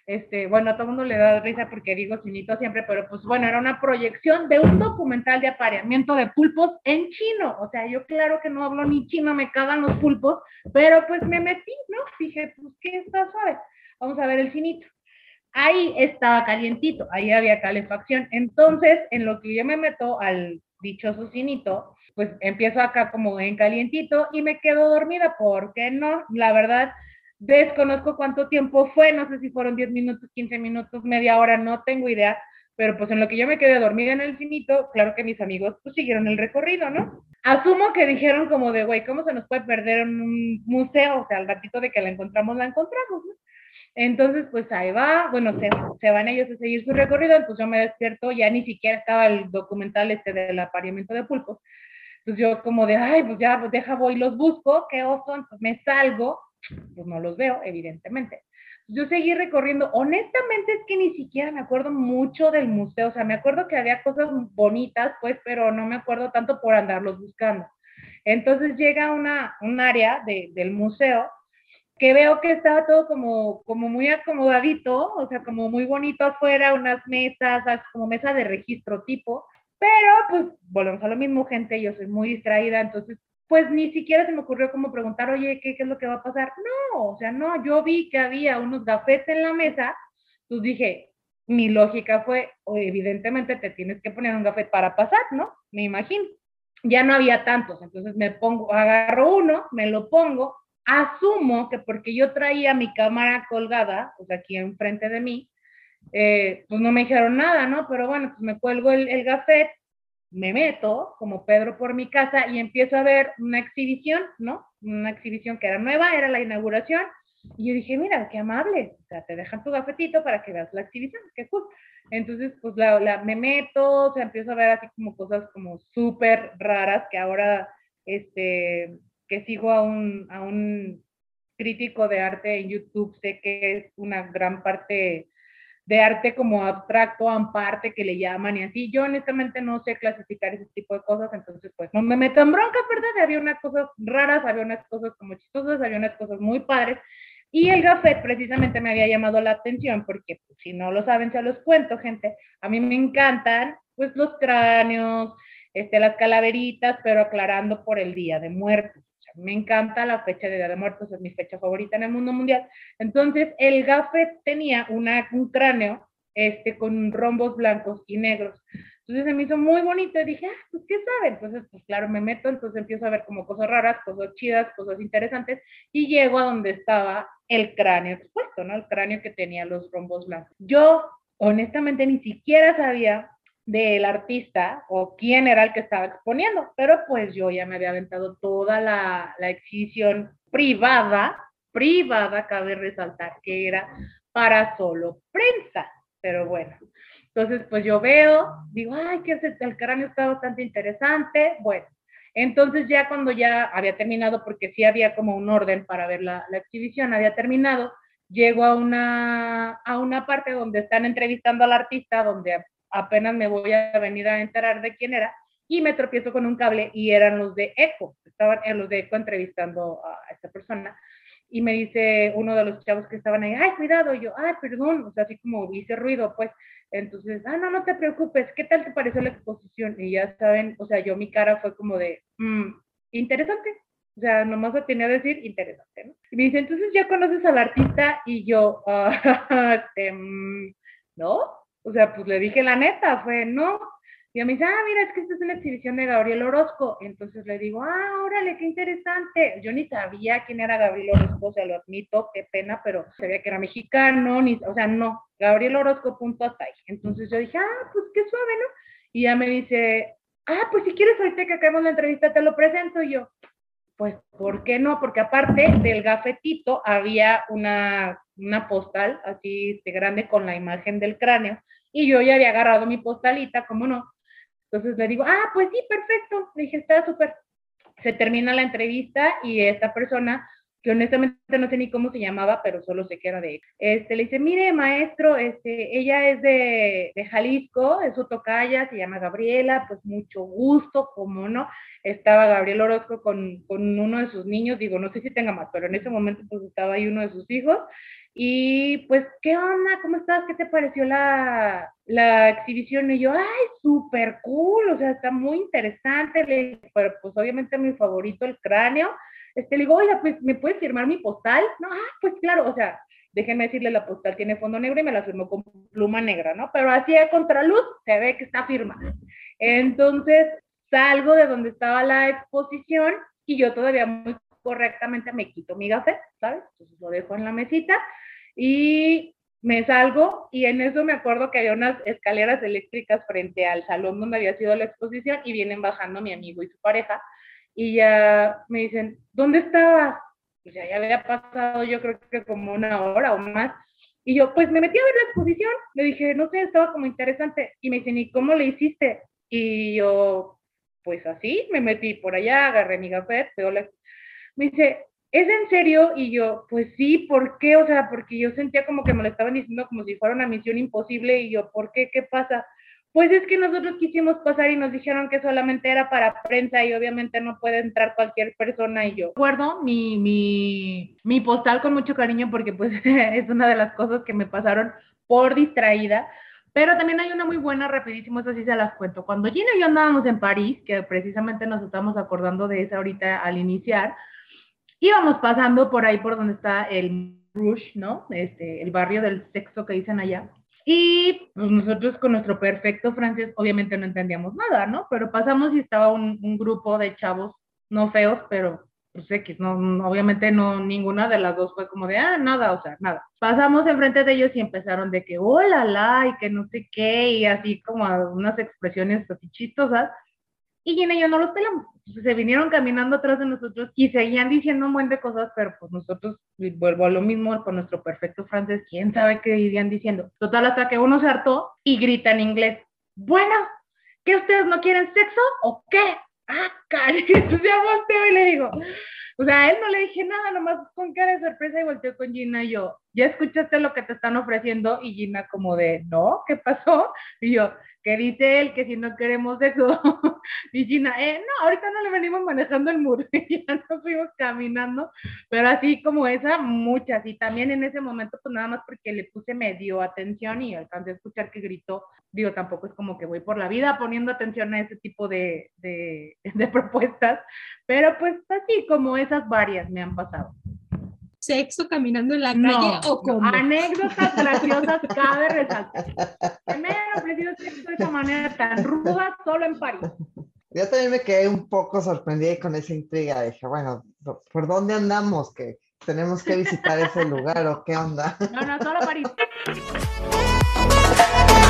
este, bueno, a todo el mundo le da risa porque digo cinito siempre, pero pues bueno, era una proyección de un documental de apareamiento de pulpos en chino. O sea, yo claro que no hablo ni chino, me cagan los pulpos, pero pues me metí, ¿no? Dije, pues qué está suave. Vamos a ver el cinito. Ahí estaba calientito, ahí había calefacción. Entonces, en lo que yo me meto al dichoso cinito, pues empiezo acá como en calientito y me quedo dormida, porque no, la verdad, desconozco cuánto tiempo fue, no sé si fueron 10 minutos, 15 minutos, media hora, no tengo idea, pero pues en lo que yo me quedé dormida en el finito, claro que mis amigos pues siguieron el recorrido, ¿no? Asumo que dijeron como de, güey, ¿cómo se nos puede perder un museo? O sea, al ratito de que la encontramos, la encontramos, ¿no? Entonces, pues ahí va, bueno, se, se, van ellos a seguir su recorrido, entonces yo me despierto, ya ni siquiera estaba el documental este del apareamiento de pulpos. Entonces yo como de, ay, pues ya, pues deja, voy, los busco, qué oso, entonces me salgo, pues no los veo, evidentemente. Yo seguí recorriendo, honestamente es que ni siquiera me acuerdo mucho del museo, o sea, me acuerdo que había cosas bonitas, pues, pero no me acuerdo tanto por andarlos buscando. Entonces llega una, un área de, del museo que veo que estaba todo como, como muy acomodadito, o sea, como muy bonito afuera, unas mesas, como mesa de registro tipo, pero pues volvemos a lo mismo, gente, yo soy muy distraída, entonces pues ni siquiera se me ocurrió como preguntar, oye, ¿qué, qué es lo que va a pasar? No, o sea, no, yo vi que había unos gafetes en la mesa, pues dije, mi lógica fue, evidentemente te tienes que poner un gafet para pasar, ¿no? Me imagino. Ya no había tantos, entonces me pongo, agarro uno, me lo pongo, asumo que porque yo traía mi cámara colgada, pues aquí enfrente de mí, eh, pues no me dijeron nada, ¿no? Pero bueno, pues me cuelgo el, el gafet, me meto como Pedro por mi casa y empiezo a ver una exhibición, ¿no? Una exhibición que era nueva, era la inauguración. Y yo dije, mira, qué amable, o sea, te dejan tu gafetito para que veas la exhibición, qué cool. Entonces, pues la, la, me meto, o sea, empiezo a ver así como cosas como súper raras que ahora, este, que sigo a un, a un crítico de arte en YouTube, sé que es una gran parte de arte como abstracto, amparte que le llaman y así. Yo honestamente no sé clasificar ese tipo de cosas, entonces pues no me meto en broncas, ¿verdad? Había unas cosas raras, había unas cosas como chistosas, había unas cosas muy padres. Y el gafet precisamente me había llamado la atención porque pues, si no lo saben, se los cuento, gente. A mí me encantan pues los cráneos, este, las calaveritas, pero aclarando por el Día de Muertos me encanta la fecha de Día de Muertos, es mi fecha favorita en el mundo mundial. Entonces, el gafet tenía un cráneo este, con rombos blancos y negros. Entonces se me hizo muy bonito y dije, ah, pues qué sabe. Entonces, pues claro, me meto, entonces empiezo a ver como cosas raras, cosas chidas, cosas interesantes y llego a donde estaba el cráneo expuesto, ¿no? El cráneo que tenía los rombos blancos. Yo, honestamente, ni siquiera sabía del artista o quién era el que estaba exponiendo, pero pues yo ya me había aventado toda la, la exhibición privada, privada, cabe resaltar que era para solo prensa, pero bueno. Entonces, pues yo veo, digo, ay, que el cráneo está bastante interesante. Bueno, entonces ya cuando ya había terminado, porque sí había como un orden para ver la, la exhibición, había terminado, llego a una, a una parte donde están entrevistando al artista, donde apenas me voy a venir a enterar de quién era, y me tropiezo con un cable y eran los de ECO, estaban los de ECO entrevistando a esta persona. Y me dice uno de los chavos que estaban ahí, ay, cuidado, yo, ay, perdón, o sea, así como hice ruido, pues, entonces, ah, no, no te preocupes, ¿qué tal te pareció la exposición? Y ya saben, o sea, yo mi cara fue como de, mmm, interesante, o sea, nomás lo tenía a decir interesante, ¿no? Y me dice, entonces ya conoces al artista y yo, ah, este, mm, ¿no? O sea, pues le dije la neta, fue no. Y me dice, ah, mira, es que esta es una exhibición de Gabriel Orozco. Entonces le digo, ah, órale, qué interesante. Yo ni sabía quién era Gabriel Orozco, o sea, lo admito, qué pena, pero sabía que era mexicano, ni, o sea, no, Gabriel Orozco, punto hasta ahí. Entonces yo dije, ah, pues qué suave, ¿no? Y ya me dice, ah, pues si quieres ahorita que acabemos la entrevista, te lo presento. Y yo, pues, ¿por qué no? Porque aparte del gafetito había una, una postal así de grande con la imagen del cráneo y yo ya había agarrado mi postalita, ¿cómo no? Entonces le digo, ah, pues sí, perfecto. Le dije, está súper. Se termina la entrevista y esta persona que honestamente no sé ni cómo se llamaba, pero solo sé que era de. Este, le dice, mire, maestro, este, ella es de, de Jalisco, es su tocaya, se llama Gabriela, pues mucho gusto, como no. Estaba Gabriel Orozco con, con, uno de sus niños, digo, no sé si tenga más, pero en ese momento pues estaba ahí uno de sus hijos. Y pues, ¿qué onda? ¿Cómo estás? ¿Qué te pareció la, la exhibición? Y yo, ay, súper cool, o sea, está muy interesante. Pero pues obviamente mi favorito, el cráneo este, le digo, oiga, pues, ¿me puedes firmar mi postal? No, ah, pues claro, o sea, déjenme decirle, la postal tiene fondo negro y me la firmó con pluma negra, ¿no? Pero así a contraluz se ve que está firmada. Entonces, salgo de donde estaba la exposición y yo todavía muy correctamente me quito mi café, ¿sabes? Entonces lo dejo en la mesita y me salgo y en eso me acuerdo que había unas escaleras eléctricas frente al salón donde había sido la exposición y vienen bajando mi amigo y su pareja y ya me dicen, ¿dónde estabas? Pues ya, había pasado yo creo que como una hora o más. Y yo, pues me metí a ver la exposición, le dije, no sé, estaba como interesante. Y me dicen, ¿y cómo le hiciste? Y yo, pues así, me metí por allá, agarré mi café, la... Me dice, ¿es en serio? Y yo, pues sí, ¿por qué? O sea, porque yo sentía como que me lo estaban diciendo como si fuera una misión imposible y yo, ¿por qué? ¿Qué pasa? Pues es que nosotros quisimos pasar y nos dijeron que solamente era para prensa y obviamente no puede entrar cualquier persona y yo. Recuerdo mi, mi, mi postal con mucho cariño porque pues es una de las cosas que me pasaron por distraída. Pero también hay una muy buena, rapidísimo, eso sí se las cuento. Cuando Gina y yo andábamos en París, que precisamente nos estamos acordando de esa ahorita al iniciar, íbamos pasando por ahí por donde está el Rouge, ¿no? Este, el barrio del sexo que dicen allá. Y pues nosotros con nuestro perfecto francés obviamente no entendíamos nada, ¿no? Pero pasamos y estaba un, grupo de chavos, no feos, pero pues X, no, obviamente no, ninguna de las dos fue como de, ah, nada, o sea, nada. Pasamos enfrente de ellos y empezaron de que, hola, la, y que no sé qué, y así como unas expresiones así chistosas y Gina y yo no los pelamos. se vinieron caminando atrás de nosotros y seguían diciendo un buen de cosas, pero pues nosotros, vuelvo a lo mismo con nuestro perfecto francés, quién sabe qué irían diciendo. Total, hasta que uno se hartó y grita en inglés, bueno, ¿qué ustedes no quieren sexo o qué? Ah, cari, entonces ya volteo y le digo, o sea, a él no le dije nada, nomás con cara de sorpresa y volteó con Gina y yo, ¿ya escuchaste lo que te están ofreciendo? Y Gina como de, no, ¿qué pasó? Y yo, que dice él que si no queremos eso, y Gina, eh, no, ahorita no le venimos manejando el muro, ya nos fuimos caminando, pero así como esa, muchas, y también en ese momento, pues nada más porque le puse medio atención y alcancé a escuchar que gritó, digo, tampoco es como que voy por la vida poniendo atención a ese tipo de, de, de propuestas, pero pues así como esas varias me han pasado sexo caminando en la calle o como. Anécdotas graciosas cabe resaltar. me han ofrecido sexo de esa manera tan ruda solo en París. Yo también me quedé un poco sorprendida con esa intriga. Dije, bueno, ¿por dónde andamos? Que tenemos que visitar ese lugar o qué onda. No, no, solo París.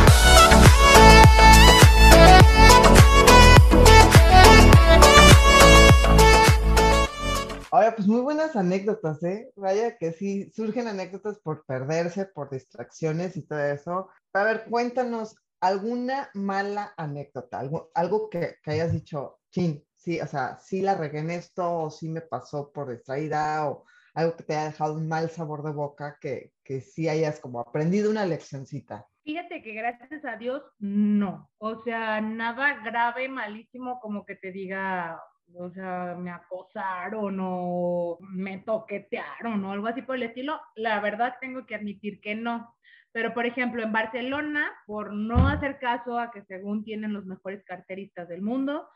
Ahora, pues muy buenas anécdotas, ¿eh? Vaya que sí, surgen anécdotas por perderse, por distracciones y todo eso. A ver, cuéntanos alguna mala anécdota, algo, algo que, que hayas dicho, chin, sí, o sea, sí la regué en esto, o sí me pasó por distraída, o algo que te haya dejado un mal sabor de boca, que, que sí hayas como aprendido una leccioncita. Fíjate que gracias a Dios, no. O sea, nada grave, malísimo, como que te diga, o sea, me acosaron o me toquetearon o algo así por el estilo, la verdad tengo que admitir que no. Pero, por ejemplo, en Barcelona, por no hacer caso a que según tienen los mejores carteristas del mundo,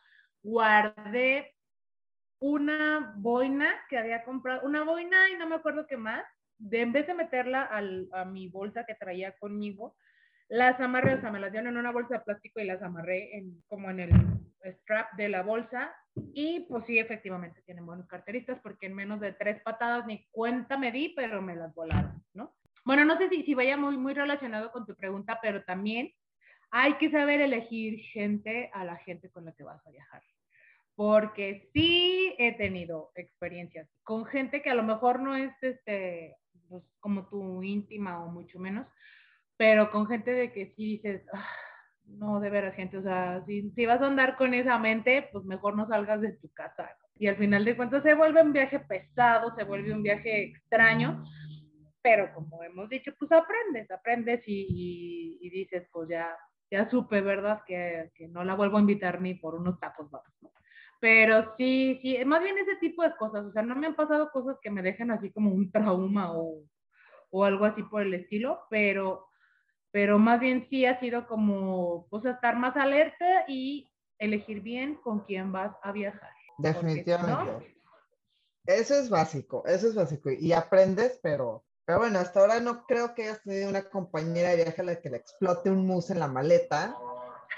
guardé una boina que había comprado, una boina y no me acuerdo qué más, de en vez de meterla al, a mi bolsa que traía conmigo, las amarré, o sea, me las dieron en una bolsa de plástico y las amarré en, como en el strap de la bolsa. Y pues sí, efectivamente tienen buenos carteristas porque en menos de tres patadas ni cuenta me di, pero me las volaron, ¿no? Bueno, no sé si, si vaya muy, muy relacionado con tu pregunta, pero también hay que saber elegir gente a la gente con la que vas a viajar. Porque sí he tenido experiencias con gente que a lo mejor no es este, pues, como tu íntima o mucho menos, pero con gente de que sí dices, ah, no, de veras, gente, o sea, si, si, vas a andar con esa mente, pues mejor no salgas de tu casa. Y al final de cuentas se vuelve un viaje pesado, se vuelve un viaje extraño, pero como hemos dicho, pues aprendes, aprendes y, y, dices, pues ya, ya supe, ¿verdad? Que, que, no la vuelvo a invitar ni por unos tacos, ¿no? Pero sí, sí, más bien ese tipo de cosas, o sea, no me han pasado cosas que me dejen así como un trauma o, o algo así por el estilo, pero pero más bien sí ha sido como, pues, estar más alerta y elegir bien con quién vas a viajar. Definitivamente. Eso es básico, eso es básico. Y aprendes, pero, pero bueno, hasta ahora no creo que hayas tenido una compañera de viaje a la que le explote un mus en la maleta.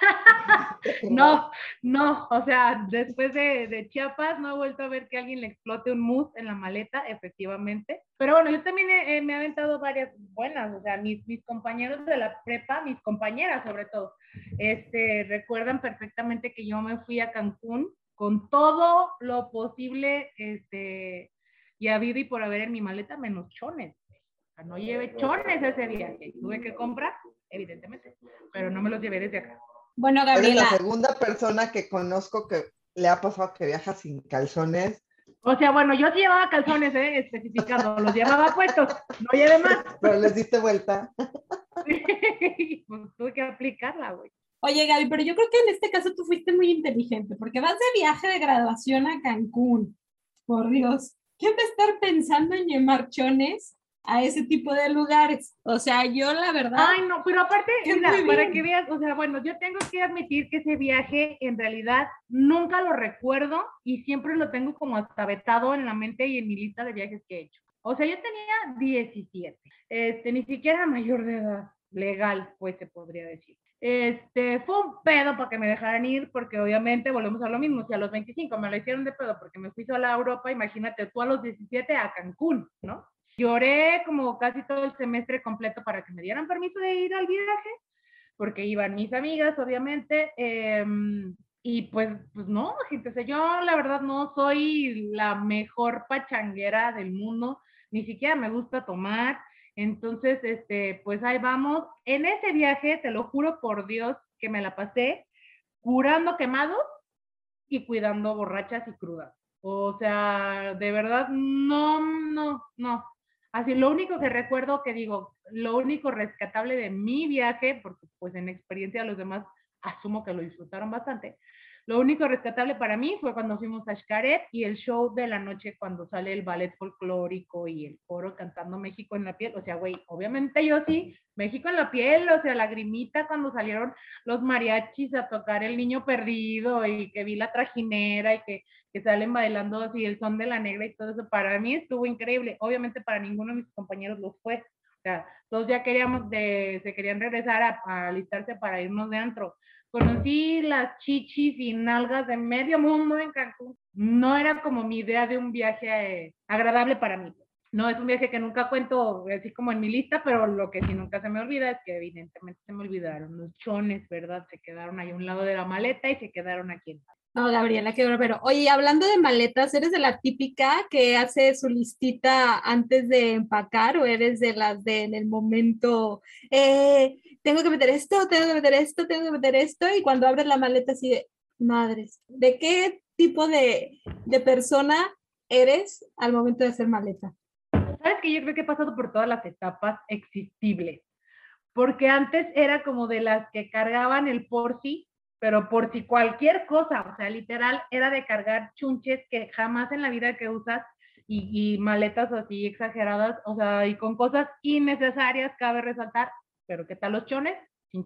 no, no, o sea, después de, Chiapas no he vuelto a ver que alguien le explote un mousse en la maleta, efectivamente. Pero bueno, yo también me he aventado varias buenas, o sea, mis, mis compañeros de la prepa, mis compañeras sobre todo, este, recuerdan perfectamente que yo me fui a Cancún con todo lo posible, este, y habido y por haber en mi maleta menos chones. O sea, no llevé chones ese día, tuve que comprar, evidentemente, pero no me los llevé desde acá. Bueno, Gabriela. Eres la segunda persona que conozco que le ha pasado que viaja sin calzones. O sea, bueno, yo sí llevaba calzones, ¿eh? especificado, los llevaba puestos, no llevé más. Pero les diste vuelta. Sí, pues tuve que aplicarla, güey. Oye, Gaby, pero yo creo que en este caso tú fuiste muy inteligente, porque vas de viaje de graduación a Cancún. Por Dios, ¿quién va a estar pensando en llevar chones a ese tipo de lugares. O sea, yo la verdad. Ay, no, pero aparte, mira, para que veas, o sea, bueno, yo tengo que admitir que ese viaje en realidad nunca lo recuerdo y siempre lo tengo como hasta vetado en la mente y en mi lista de viajes que he hecho. O sea, yo tenía 17, este, ni siquiera mayor de edad, legal, pues se podría decir. Este, fue un pedo para que me dejaran ir, porque obviamente volvemos a lo mismo. Si a los 25 me lo hicieron de pedo porque me fui sola a Europa, imagínate tú a los 17 a Cancún, ¿no? Lloré como casi todo el semestre completo para que me dieran permiso de ir al viaje, porque iban mis amigas, obviamente. Em, y pues, pues no, gente, yo la verdad no soy la mejor pachanguera del mundo, ni siquiera me gusta tomar. Entonces, este, pues ahí vamos. En ese viaje, te lo juro por Dios, que me la pasé curando quemados y cuidando borrachas y crudas. O sea, de verdad, no, no, no. Así, lo único que recuerdo que digo, lo único rescatable de mi viaje, porque pues en experiencia los demás asumo que lo disfrutaron bastante, lo único rescatable para mí fue cuando fuimos a Xcaret y el show de la noche cuando sale el ballet folclórico y el coro cantando México en la piel. O sea, güey, obviamente yo sí, México en la piel, o sea, lagrimita cuando salieron los mariachis a tocar El Niño Perdido y que vi la trajinera y que, que salen bailando así el son de la negra y todo eso. Para mí estuvo increíble. Obviamente para ninguno de mis compañeros lo fue. O sea, todos ya queríamos de, se querían regresar a, alistarse para irnos de antro Conocí las chichis y nalgas de medio mundo en Cancún. No era como mi idea de un viaje eh, agradable para mí. No es un viaje que nunca cuento así como en mi lista, pero lo que sí nunca se me olvida es que evidentemente se me olvidaron los chones, ¿verdad? Se quedaron ahí a un lado de la maleta y se quedaron aquí en no, Gabriela, qué pero Oye, hablando de maletas, ¿eres de la típica que hace su listita antes de empacar o eres de las de en el momento, eh, tengo que meter esto, tengo que meter esto, tengo que meter esto, y cuando abres la maleta así de, madres, ¿de qué tipo de, de persona eres al momento de hacer maleta? Sabes que yo creo que he pasado por todas las etapas existibles, porque antes era como de las que cargaban el por sí pero por si cualquier cosa, o sea, literal, era de cargar chunches que jamás en la vida que usas y, maletas así exageradas, o sea, y con cosas innecesarias, cabe resaltar, pero ¿qué tal los chones? Sin.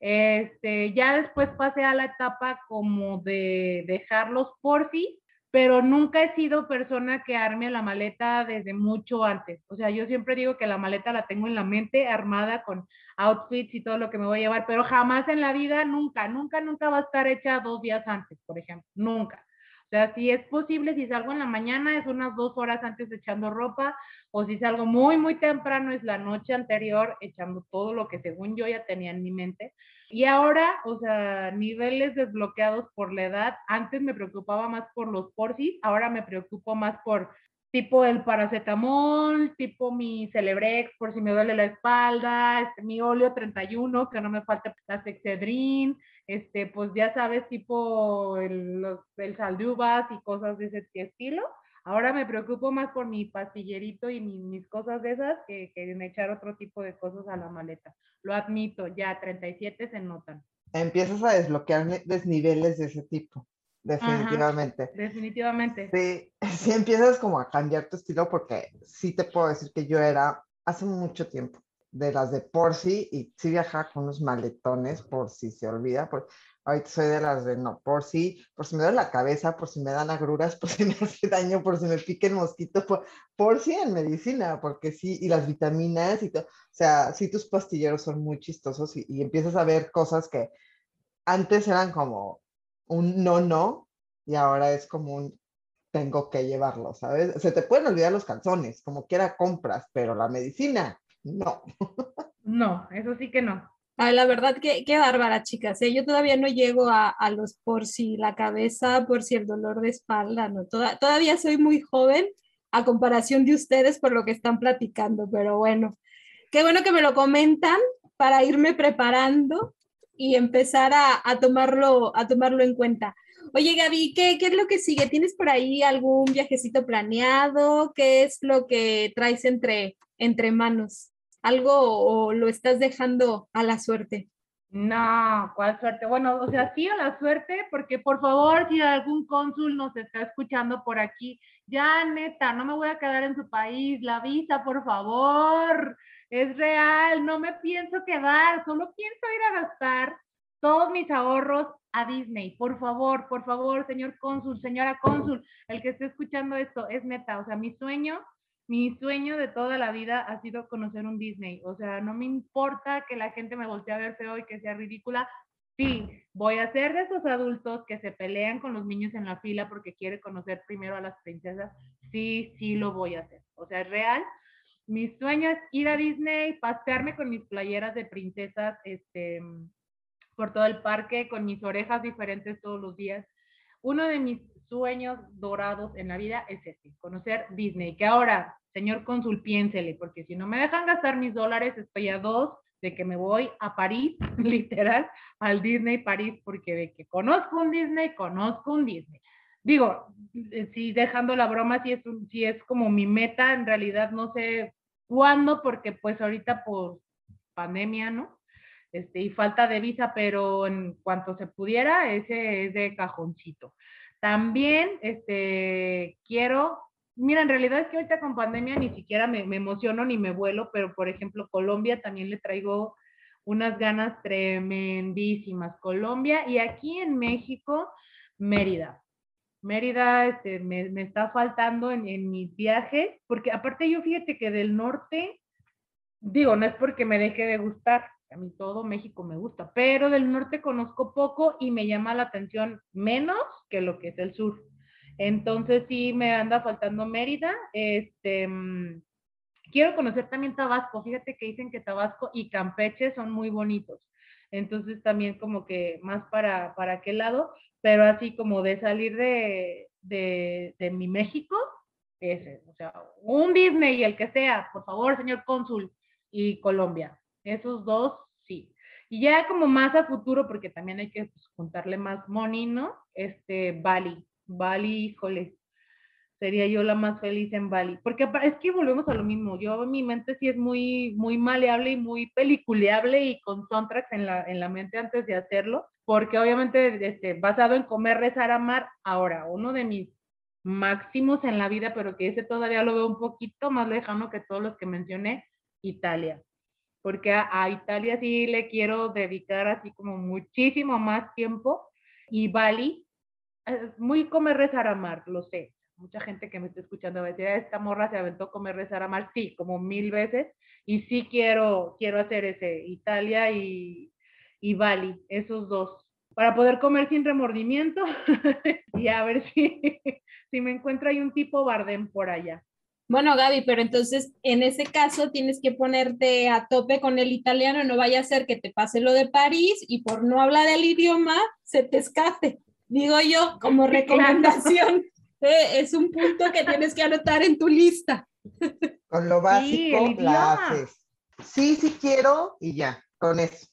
Este, ya después pasé a la etapa como de dejarlos por sí, pero nunca he sido persona que arme la maleta desde mucho antes. O sea, yo siempre digo que la maleta la tengo en la mente armada con outfits y todo lo que me voy a llevar, pero jamás en la vida, nunca, nunca, nunca va a estar hecha dos días antes, por ejemplo, nunca. O sea, si es posible, si salgo en la mañana, es unas dos horas antes echando ropa, o si salgo muy, muy temprano, es la noche anterior echando todo lo que según yo ya tenía en mi mente. Y ahora, o sea, niveles desbloqueados por la edad, antes me preocupaba más por los porcis, ahora me preocupo más por tipo el paracetamol, tipo mi Celebrex por si me duele la espalda, este, mi óleo 31, que no me falte la Excedrin, este, pues ya sabes, tipo el, los, el sal de uvas y cosas de ese estilo. Ahora me preocupo más por mi pastillerito y mis cosas de esas que, que en echar otro tipo de cosas a la maleta. Lo admito, ya 37 se notan. Empiezas a desbloquear desniveles de ese tipo, definitivamente. definitivamente. Sí, sí empiezas como a cambiar tu estilo porque sí te puedo decir que yo era hace mucho tiempo de las de por sí y sí viajaba con unos maletones por si se olvida, por, ahorita soy de las de no, por si, por si me da la cabeza, por si me dan agruras, por si me hace daño, por si me pique el mosquito, por, por si en medicina, porque sí, y las vitaminas y todo, o sea, sí tus pastilleros son muy chistosos y, y empiezas a ver cosas que antes eran como un no, no, y ahora es como un tengo que llevarlo, ¿sabes? Se te pueden olvidar los calzones, como quiera compras, pero la medicina, no. No, eso sí que no. La verdad que qué bárbara, chicas. ¿eh? Yo todavía no llego a, a, los por si la cabeza, por si el dolor de espalda, no. Toda, todavía soy muy joven a comparación de ustedes por lo que están platicando, pero bueno, qué bueno que me lo comentan para irme preparando y empezar a, a tomarlo, a tomarlo en cuenta. Oye, Gaby, ¿qué, ¿qué, es lo que sigue? ¿Tienes por ahí algún viajecito planeado? ¿Qué es lo que traes entre, entre manos? ¿Algo o lo estás dejando a la suerte? No, ¿cuál suerte? Bueno, o sea, sí a la suerte, porque por favor, si algún cónsul nos está escuchando por aquí, ya neta, no me voy a quedar en su país, la visa, por favor, es real, no me pienso quedar, solo pienso ir a gastar todos mis ahorros a Disney. Por favor, por favor, señor cónsul, señora cónsul, el que esté escuchando esto, es neta, o sea, mi sueño mi sueño de toda la vida ha sido conocer un Disney. O sea, no me importa que la gente me voltee a ver feo y que sea ridícula. Sí, voy a ser de esos adultos que se pelean con los niños en la fila porque quiere conocer primero a las princesas. Sí, sí lo voy a hacer. O sea, es real. Mi sueño es ir a Disney, pasearme con mis playeras de princesas, este, por todo el parque, con mis orejas diferentes todos los días. Uno de mis sueños dorados en la vida es este, conocer Disney, que ahora señor cónsul, piénsele, porque si no me dejan gastar mis dólares, estoy a dos de que me voy a París, literal, al Disney París, porque de que conozco un Disney, conozco un Disney. Digo, eh, si dejando la broma, si es, si es como mi meta, en realidad no sé cuándo, porque pues ahorita por pandemia, ¿no? Este, y falta de visa, pero en cuanto se pudiera, ese es de cajoncito. También este, quiero Mira, en realidad es que ahorita con pandemia ni siquiera me, me, emociono ni me vuelo, pero por ejemplo, Colombia también le traigo unas ganas tremendísimas. Colombia y aquí en México, Mérida. Mérida este, me, me, está faltando en, en mis viajes, porque aparte yo fíjate que del norte, digo, no es porque me deje de gustar, a mí todo México me gusta, pero del norte conozco poco y me llama la atención menos que lo que es el sur. Entonces sí me anda faltando Mérida. Este, mm, quiero conocer también Tabasco. Fíjate que dicen que Tabasco y Campeche son muy bonitos. Entonces también como que más para, para aquel lado, pero así como de salir de, de, de mi México, ese, o sea, un Disney, el que sea, por favor, señor cónsul, y Colombia. Esos dos, sí. Y ya como más a futuro, porque también hay que pues, juntarle más money, ¿no? Este, Bali. Bali, híjole, sería yo la más feliz en Bali. Porque es que volvemos a lo mismo. Yo, mi mente sí es muy, muy maleable y muy peliculeable y con soundtracks en la, en la mente antes de hacerlo. Porque obviamente, este, basado en comer, rezar, amar, ahora, uno de mis máximos en la vida, pero que ese todavía lo veo un poquito más lejano que todos los que mencioné, Italia. Porque a, a Italia sí le quiero dedicar así como muchísimo más tiempo. Y Bali, muy comer, rezar, amar, lo sé. Mucha gente que me está escuchando va a decir, ah, esta morra se aventó comer, rezar, amar, sí, como mil veces. Y sí quiero, quiero hacer ese, Italia y, y Bali, esos dos, para poder comer sin remordimiento y a ver si, si me encuentro ahí un tipo Bardem por allá. Bueno, Gaby, pero entonces en ese caso tienes que ponerte a tope con el italiano, no vaya a ser que te pase lo de París y por no hablar el idioma se te escape digo yo, como recomendación. Eh, es un punto que tienes que anotar en tu lista. Con lo básico sí, la haces. Sí, sí quiero y ya, con eso.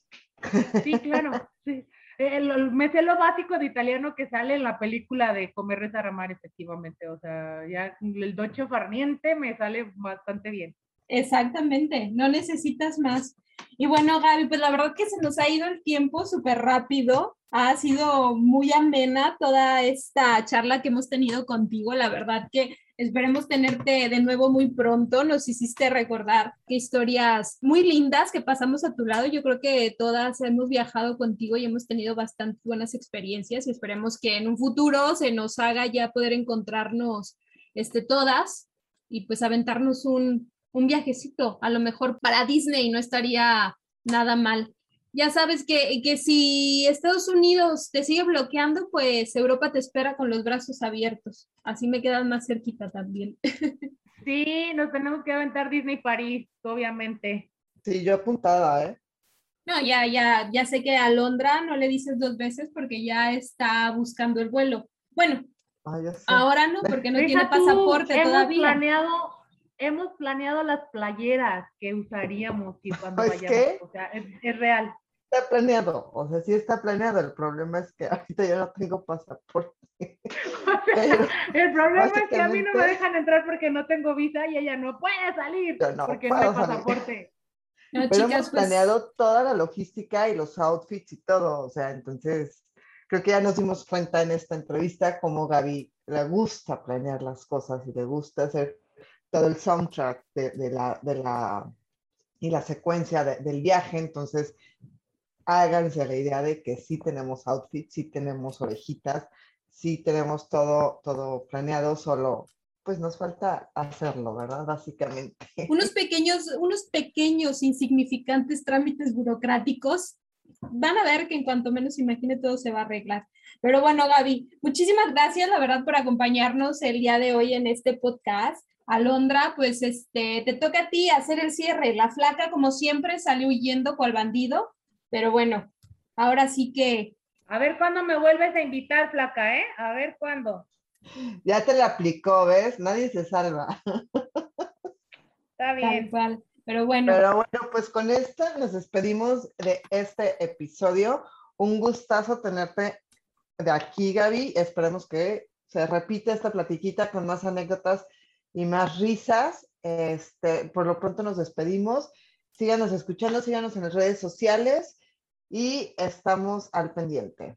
Sí, claro. Sí. El, me sé lo básico de italiano que sale en la película de Comer, Rezar, Amar, efectivamente. O sea, ya el docho farniente me sale bastante bien. Exactamente, no necesitas más. Y bueno, Gaby, pues la verdad que se nos ha ido el tiempo súper rápido. Ha sido muy amena toda esta charla que hemos tenido contigo. La verdad que esperemos tenerte de nuevo muy pronto. Nos hiciste recordar qué historias muy lindas que pasamos a tu lado. Yo creo que todas hemos viajado contigo y hemos tenido bastante buenas experiencias y esperemos que en un futuro se nos haga ya poder encontrarnos este, todas y pues aventarnos un, un viajecito, a lo mejor para Disney no estaría nada mal. ya sabes que, que si Estados Unidos te sigue bloqueando, pues Europa te espera con los brazos abiertos. Así me quedas más cerquita también. Sí, nos tenemos que aventar Disney París, obviamente. Sí, yo apuntada, ¿eh? No, ya, ya, ya sé que a Londra no le dices dos veces porque ya está buscando el vuelo. Bueno, Ah, ya sé. ahora no, porque no Deja tiene tú, pasaporte hemos todavía. Planeado, hemos planeado las playeras que usaríamos y cuando ¿Sabes vayamos. qué? O sea, es, es real. Está planeado, o sea, sí está planeado. El problema es que ahorita yo no tengo pasaporte. Pero El problema es que a mí no me dejan entrar porque no tengo visa y ella no puede salir no porque no hay pasaporte. No, Pero chicas, hemos pues, planeado toda la logística y los outfits y todo, o sea, entonces creo que ya nos dimos cuenta en esta entrevista cómo Gaby le gusta planear las cosas y le gusta hacer todo el soundtrack de, de la, de la, y la secuencia de- del viaje, entonces háganse la idea de que sí tenemos outfits, sí tenemos orejitas, sí tenemos todo, todo planeado, solo pues nos falta hacerlo, ¿verdad? Básicamente. unos pequeños, unos pequeños, insignificantes trámites burocráticos. Van a ver que en cuanto menos imagine todo se va a arreglar. Pero bueno, Gaby, muchísimas gracias, la verdad, por acompañarnos el día de hoy en este podcast. Alondra, pues este, te toca a ti hacer el cierre. La flaca, como siempre, salió huyendo cual bandido, pero bueno, ahora sí que A ver cuándo me vuelves a invitar, flaca, ¿eh? A ver cuándo. Ya te la aplicó, ¿ves? Nadie se salva. Está bien. Pero bueno, Pero bueno, pues con esto nos despedimos de este episodio. Un gustazo tenerte de aquí, Gaby. Esperemos que se repita esta platiquita con más anécdotas y más risas. Este, por lo pronto nos despedimos. Síganos escuchando, síganos en las redes sociales y estamos al pendiente.